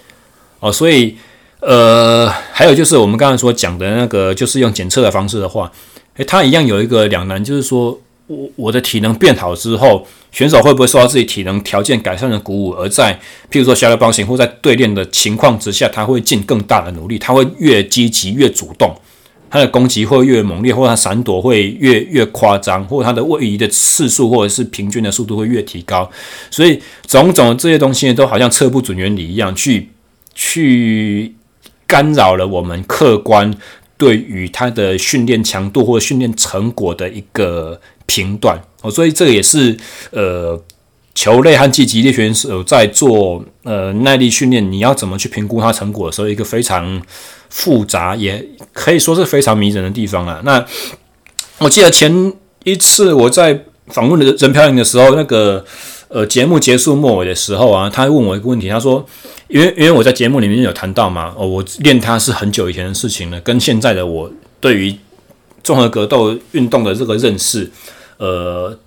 哦。所以呃，还有就是我们刚才所讲的那个，就是用检测的方式的话，诶，它一样有一个两难，就是说。我我的体能变好之后，选手会不会受到自己体能条件改善的鼓舞，而在譬如说 shadow boxing 或在对练的情况之下，他会尽更大的努力，他会越积极越主动，他的攻击会越猛烈，或者他闪躲会越越夸张，或者他的位移的次数或者是平均的速度会越提高。所以种种这些东西都好像测不准原理一样，去去干扰了我们客观对于他的训练强度或训练成果的一个。评断哦，所以这个也是呃，球类和竞技类选手在做呃耐力训练，你要怎么去评估它成果的时候，一个非常复杂，也可以说是非常迷人的地方啊。那我记得前一次我在访问的任飘零的时候，那个呃节目结束末尾的时候啊，他问我一个问题，他说，因为因为我在节目里面有谈到嘛，哦，我练它是很久以前的事情了，跟现在的我对于综合格斗运动的这个认识。呃，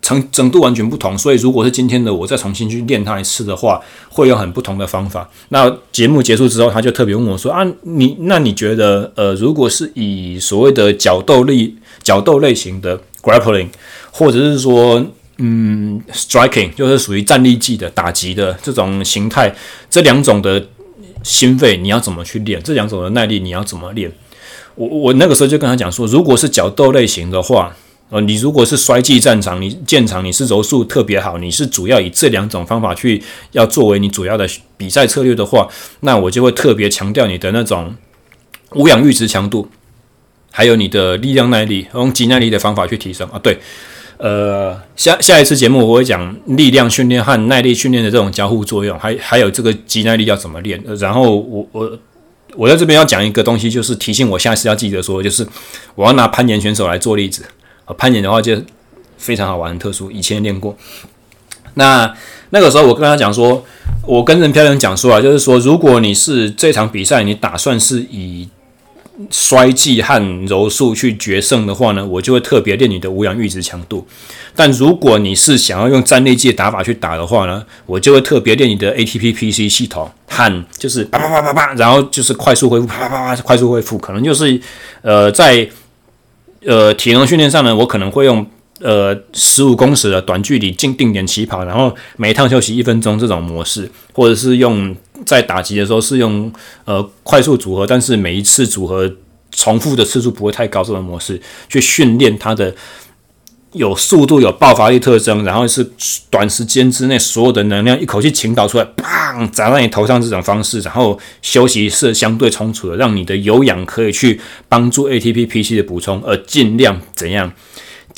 程程度完全不同，所以如果是今天的我再重新去练它一次的话，会有很不同的方法。那节目结束之后，他就特别问我说：“啊，你那你觉得，呃，如果是以所谓的角斗力角斗类型的 grappling，或者是说嗯，striking 就是属于站立技的打击的这种形态，这两种的心肺你要怎么去练？这两种的耐力你要怎么练？我我那个时候就跟他讲说，如果是角斗类型的话，呃，你如果是摔技战场，你建场你是柔术特别好，你是主要以这两种方法去要作为你主要的比赛策略的话，那我就会特别强调你的那种无氧阈值强度，还有你的力量耐力，用肌耐力的方法去提升啊。对，呃，下下一次节目我会讲力量训练和耐力训练的这种交互作用，还还有这个肌耐力要怎么练。然后我我我在这边要讲一个东西，就是提醒我下次要记得说，就是我要拿攀岩选手来做例子。啊攀岩的话就非常好玩，很特殊。以前练过，那那个时候我跟他讲说，我跟任飘人讲说啊，就是说，如果你是这场比赛，你打算是以衰技和柔术去决胜的话呢，我就会特别练你的无氧阈值强度。但如果你是想要用战力技打法去打的话呢，我就会特别练你的 ATP PC 系统和就是啪啪啪啪啪，然后就是快速恢复，啪啪啪快速恢复，可能就是呃在。呃，体能训练上呢，我可能会用呃十五公尺的短距离进定点起跑，然后每一趟休息一分钟这种模式，或者是用在打击的时候是用呃快速组合，但是每一次组合重复的次数不会太高这种模式去训练它的。有速度、有爆发力特征，然后是短时间之内所有的能量一口气倾倒出来，砰砸在你头上这种方式，然后休息是相对充足的，让你的有氧可以去帮助 ATP PC 的补充，而尽量怎样？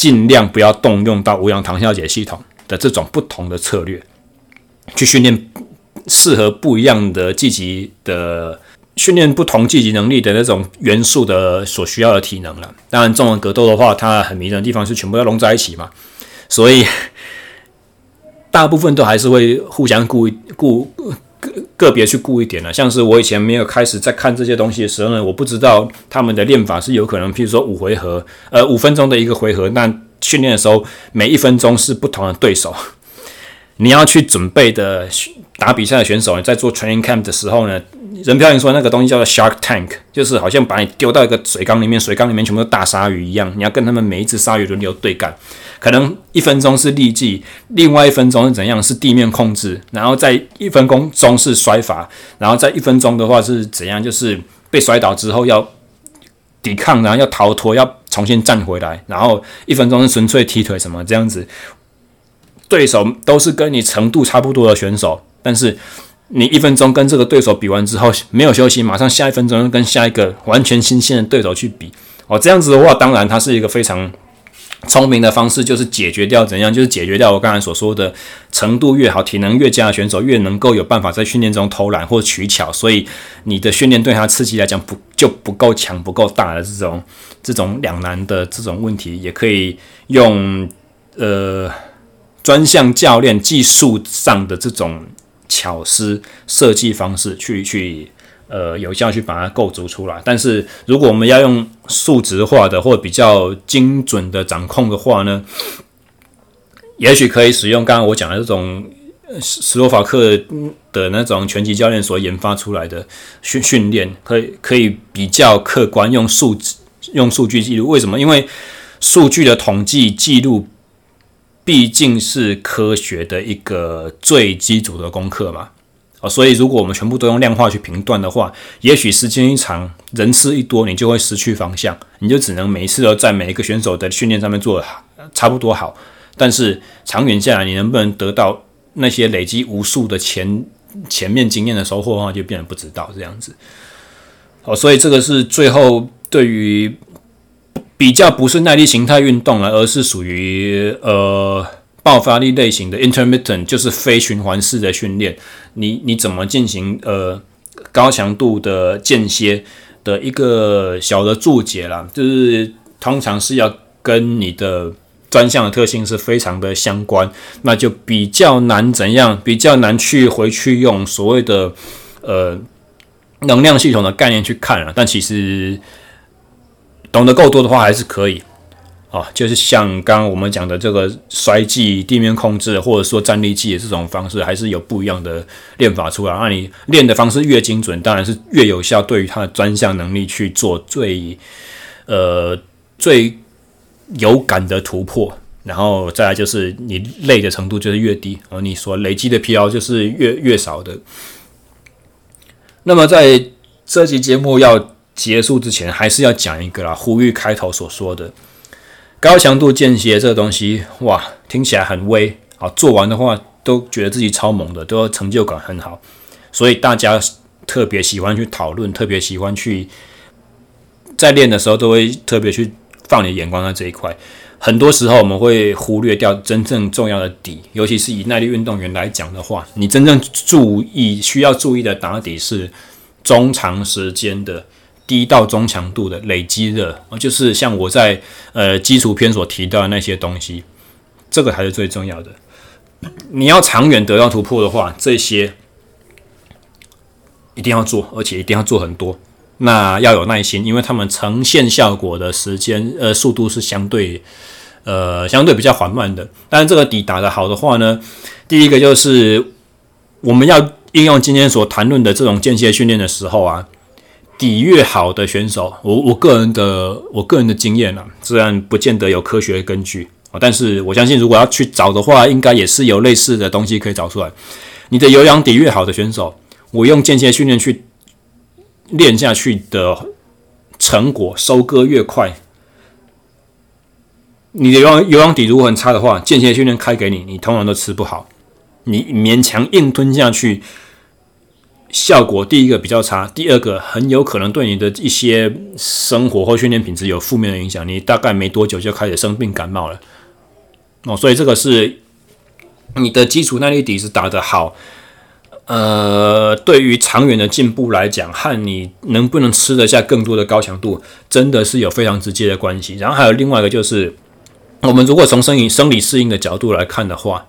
尽量不要动用到无氧糖酵解系统的这种不同的策略，去训练适合不一样的积极的。训练不同积极能力的那种元素的所需要的体能了。当然，纵横格斗的话，它很迷人的地方是全部要融在一起嘛，所以大部分都还是会互相顾顾个别去顾一点了。像是我以前没有开始在看这些东西的时候呢，我不知道他们的练法是有可能，譬如说五回合，呃，五分钟的一个回合，那训练的时候每一分钟是不同的对手，你要去准备的打比赛的选手，你在做 training camp 的时候呢。人飘零说那个东西叫做 Shark Tank，就是好像把你丢到一个水缸里面，水缸里面全部都大鲨鱼一样，你要跟他们每一只鲨鱼轮流对干。可能一分钟是力技，另外一分钟是怎样？是地面控制，然后在一分钟中是摔法，然后在一分钟的话是怎样？就是被摔倒之后要抵抗，然后要逃脱，要重新站回来，然后一分钟是纯粹踢腿什么这样子。对手都是跟你程度差不多的选手，但是。你一分钟跟这个对手比完之后，没有休息，马上下一分钟跟下一个完全新鲜的对手去比哦。这样子的话，当然它是一个非常聪明的方式，就是解决掉怎样，就是解决掉我刚才所说的程度越好、体能越佳的选手越能够有办法在训练中偷懒或取巧，所以你的训练对他刺激来讲不就不够强、不够大的这种这种两难的这种问题，也可以用呃专项教练技术上的这种。巧思设计方式去去呃有效去把它构筑出来，但是如果我们要用数值化的或比较精准的掌控的话呢，也许可以使用刚刚我讲的这种斯洛伐克的那种拳击教练所研发出来的训训练，可以可以比较客观用数字用数据记录。为什么？因为数据的统计记录。毕竟是科学的一个最基础的功课嘛，哦，所以如果我们全部都用量化去评断的话，也许时间一长，人次一多，你就会失去方向，你就只能每一次都在每一个选手的训练上面做得差不多好，但是长远下来，你能不能得到那些累积无数的前前面经验的收获的话，就变得不知道这样子。哦，所以这个是最后对于。比较不是耐力形态运动了，而是属于呃爆发力类型的 intermittent，就是非循环式的训练。你你怎么进行呃高强度的间歇的一个小的注解啦，就是通常是要跟你的专项的特性是非常的相关，那就比较难怎样，比较难去回去用所谓的呃能量系统的概念去看了，但其实。懂得够多的话，还是可以哦。就是像刚刚我们讲的这个摔技、地面控制，或者说站立技的这种方式，还是有不一样的练法出来。那你练的方式越精准，当然是越有效，对于他的专项能力去做最呃最有感的突破。然后再来就是你累的程度就是越低，哦，你所累积的疲劳就是越越少的。那么在这期节目要结束之前，还是要讲一个啦，呼吁开头所说的。高强度间歇这个东西，哇，听起来很威，啊，做完的话都觉得自己超猛的，都成就感很好，所以大家特别喜欢去讨论，特别喜欢去在练的时候都会特别去放你眼光在这一块。很多时候我们会忽略掉真正重要的底，尤其是以耐力运动员来讲的话，你真正注意需要注意的打底是中长时间的低到中强度的累积热，就是像我在呃基础篇所提到的那些东西，这个才是最重要的。你要长远得到突破的话，这些一定要做，而且一定要做很多。那要有耐心，因为他们呈现效果的时间，呃，速度是相对，呃，相对比较缓慢的。但是这个底打得好的话呢，第一个就是我们要应用今天所谈论的这种间歇训练的时候啊，底越好的选手，我我个人的我个人的经验啊，虽然不见得有科学根据啊，但是我相信如果要去找的话，应该也是有类似的东西可以找出来。你的有氧底越好的选手，我用间歇训练去。练下去的成果收割越快，你的有氧有氧底如果很差的话，间歇训练开给你，你通常都吃不好。你勉强硬吞下去，效果第一个比较差，第二个很有可能对你的一些生活或训练品质有负面的影响。你大概没多久就开始生病感冒了。哦，所以这个是你的基础耐力底子打得好。呃，对于长远的进步来讲，和你能不能吃得下更多的高强度，真的是有非常直接的关系。然后还有另外一个就是，我们如果从生理生理适应的角度来看的话，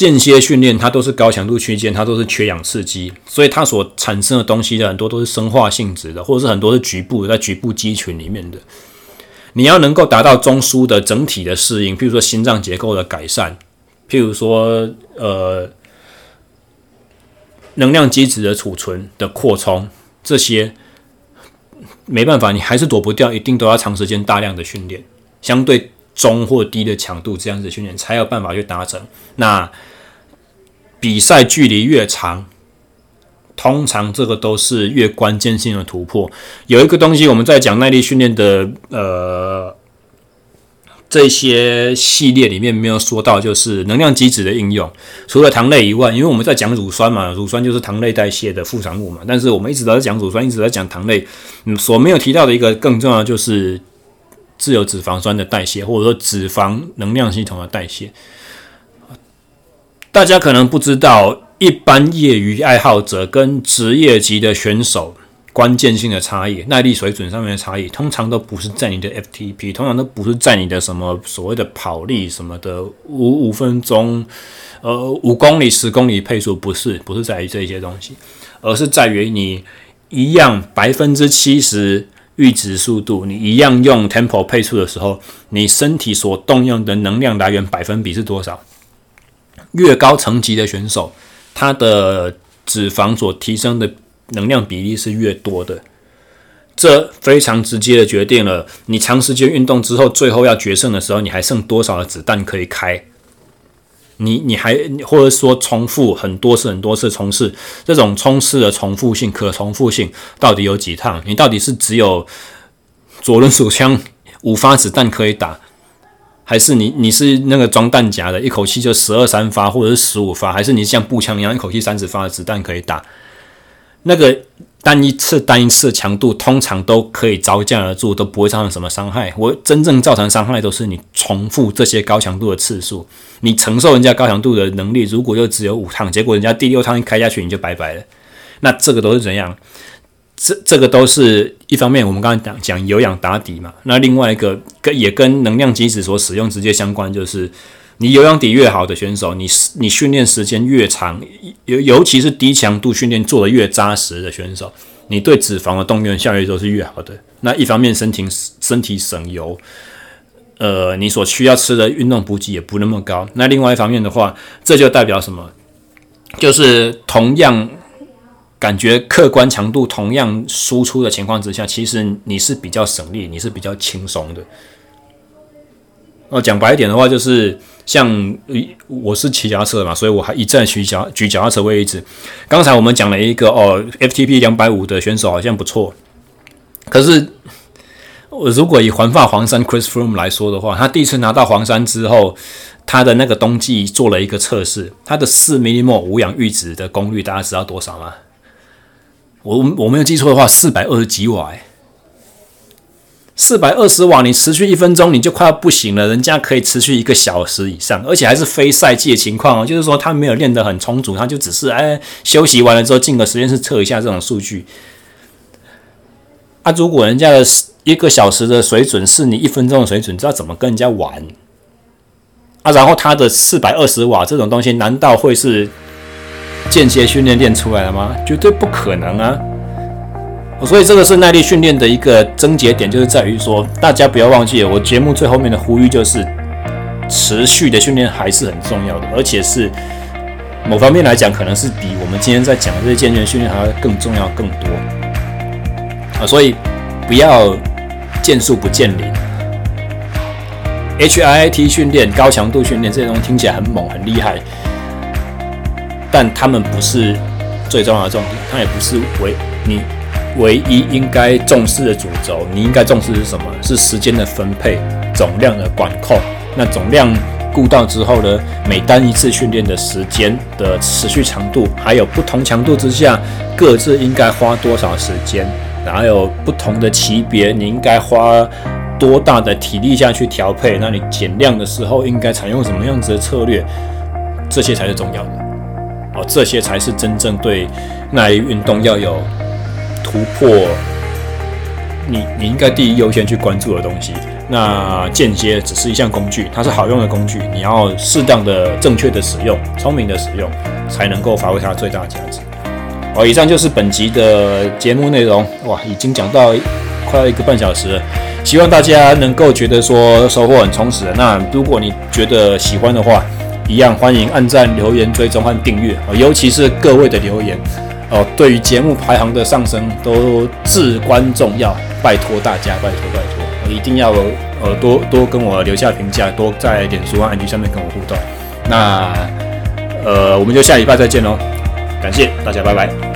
间歇训练它都是高强度区间，它都是缺氧刺激，所以它所产生的东西的很多都是生化性质的，或者是很多是局部的，在局部肌群里面的。你要能够达到中枢的整体的适应，譬如说心脏结构的改善，譬如说呃。能量基质的储存的扩充，这些没办法，你还是躲不掉，一定都要长时间大量的训练，相对中或低的强度这样子训练才有办法去达成。那比赛距离越长，通常这个都是越关键性的突破。有一个东西我们在讲耐力训练的，呃。这些系列里面没有说到，就是能量机制的应用。除了糖类以外，因为我们在讲乳酸嘛，乳酸就是糖类代谢的副产物嘛。但是我们一直都在讲乳酸，一直在讲糖类。嗯，所没有提到的一个更重要的就是自由脂肪酸的代谢，或者说脂肪能量系统的代谢。大家可能不知道，一般业余爱好者跟职业级的选手。关键性的差异，耐力水准上面的差异，通常都不是在你的 FTP，通常都不是在你的什么所谓的跑力什么的五五分钟，呃五公里十公里配速，不是不是在于这些东西，而是在于你一样百分之七十阈值速度，你一样用 tempo 配速的时候，你身体所动用的能量来源百分比是多少？越高层级的选手，他的脂肪所提升的。能量比例是越多的，这非常直接的决定了你长时间运动之后，最后要决胜的时候，你还剩多少的子弹可以开？你你还或者说重复很多次很多次冲刺，这种冲刺的重复性、可重复性到底有几趟？你到底是只有左轮手枪五发子弹可以打，还是你你是那个装弹夹的，一口气就十二三发或者是十五发，还是你像步枪一样一口气三十发的子弹可以打？那个单一次单一次强度通常都可以招架得住，都不会造成什么伤害。我真正造成伤害都是你重复这些高强度的次数，你承受人家高强度的能力，如果就只有五趟，结果人家第六趟一开下去你就拜拜了。那这个都是怎样？这这个都是一方面，我们刚才讲讲有氧打底嘛。那另外一个跟也跟能量机制所使用直接相关，就是。你有氧底越好的选手，你你训练时间越长，尤尤其是低强度训练做得越扎实的选手，你对脂肪的动员效率都是越好的。那一方面身体身体省油，呃，你所需要吃的运动补给也不那么高。那另外一方面的话，这就代表什么？就是同样感觉客观强度同样输出的情况之下，其实你是比较省力，你是比较轻松的。哦，讲白一点的话，就是像我是骑脚踏车嘛，所以我还一站举脚举脚踏车为例子。刚才我们讲了一个哦，FTP 两百五的选手好像不错，可是我如果以环法黄山 Chris Froome 来说的话，他第一次拿到黄山之后，他的那个冬季做了一个测试，他的四 mmol 无氧阈值的功率大家知道多少吗？我我没有记错的话，四百二十几瓦哎。四百二十瓦，你持续一分钟你就快要不行了。人家可以持续一个小时以上，而且还是非赛季的情况哦，就是说他没有练得很充足，他就只是哎休息完了之后进个实验室测一下这种数据。啊，如果人家的一个小时的水准是你一分钟的水准，你知道怎么跟人家玩啊？然后他的四百二十瓦这种东西，难道会是间接训练练出来的吗？绝对不可能啊！所以这个是耐力训练的一个症结点，就是在于说，大家不要忘记，我节目最后面的呼吁就是，持续的训练还是很重要的，而且是某方面来讲，可能是比我们今天在讲的这些健全训练还要更重要更多啊！所以不要见树不见林，H I T 训练、高强度训练这些东西听起来很猛很厉害，但他们不是最重要的重点，它也不是为你。唯一应该重视的主轴，你应该重视是什么？是时间的分配、总量的管控。那总量顾到之后呢，每单一次训练的时间的持续长度，还有不同强度之下各自应该花多少时间，然后有不同的级别，你应该花多大的体力下去调配？那你减量的时候应该采用什么样子的策略？这些才是重要的哦，这些才是真正对耐力运动要有。突破你，你应该第一优先去关注的东西。那间接只是一项工具，它是好用的工具，你要适当的、正确的使用，聪明的使用，才能够发挥它最大的价值。好，以上就是本集的节目内容。哇，已经讲到快要一个半小时了，希望大家能够觉得说收获很充实。那如果你觉得喜欢的话，一样欢迎按赞、留言、追踪和订阅。尤其是各位的留言。哦，对于节目排行的上升都至关重要，拜托大家，拜托拜托，一定要呃多多跟我留下评价，多在脸书和 IG 上面跟我互动。那呃，我们就下礼拜再见喽，感谢大家，拜拜。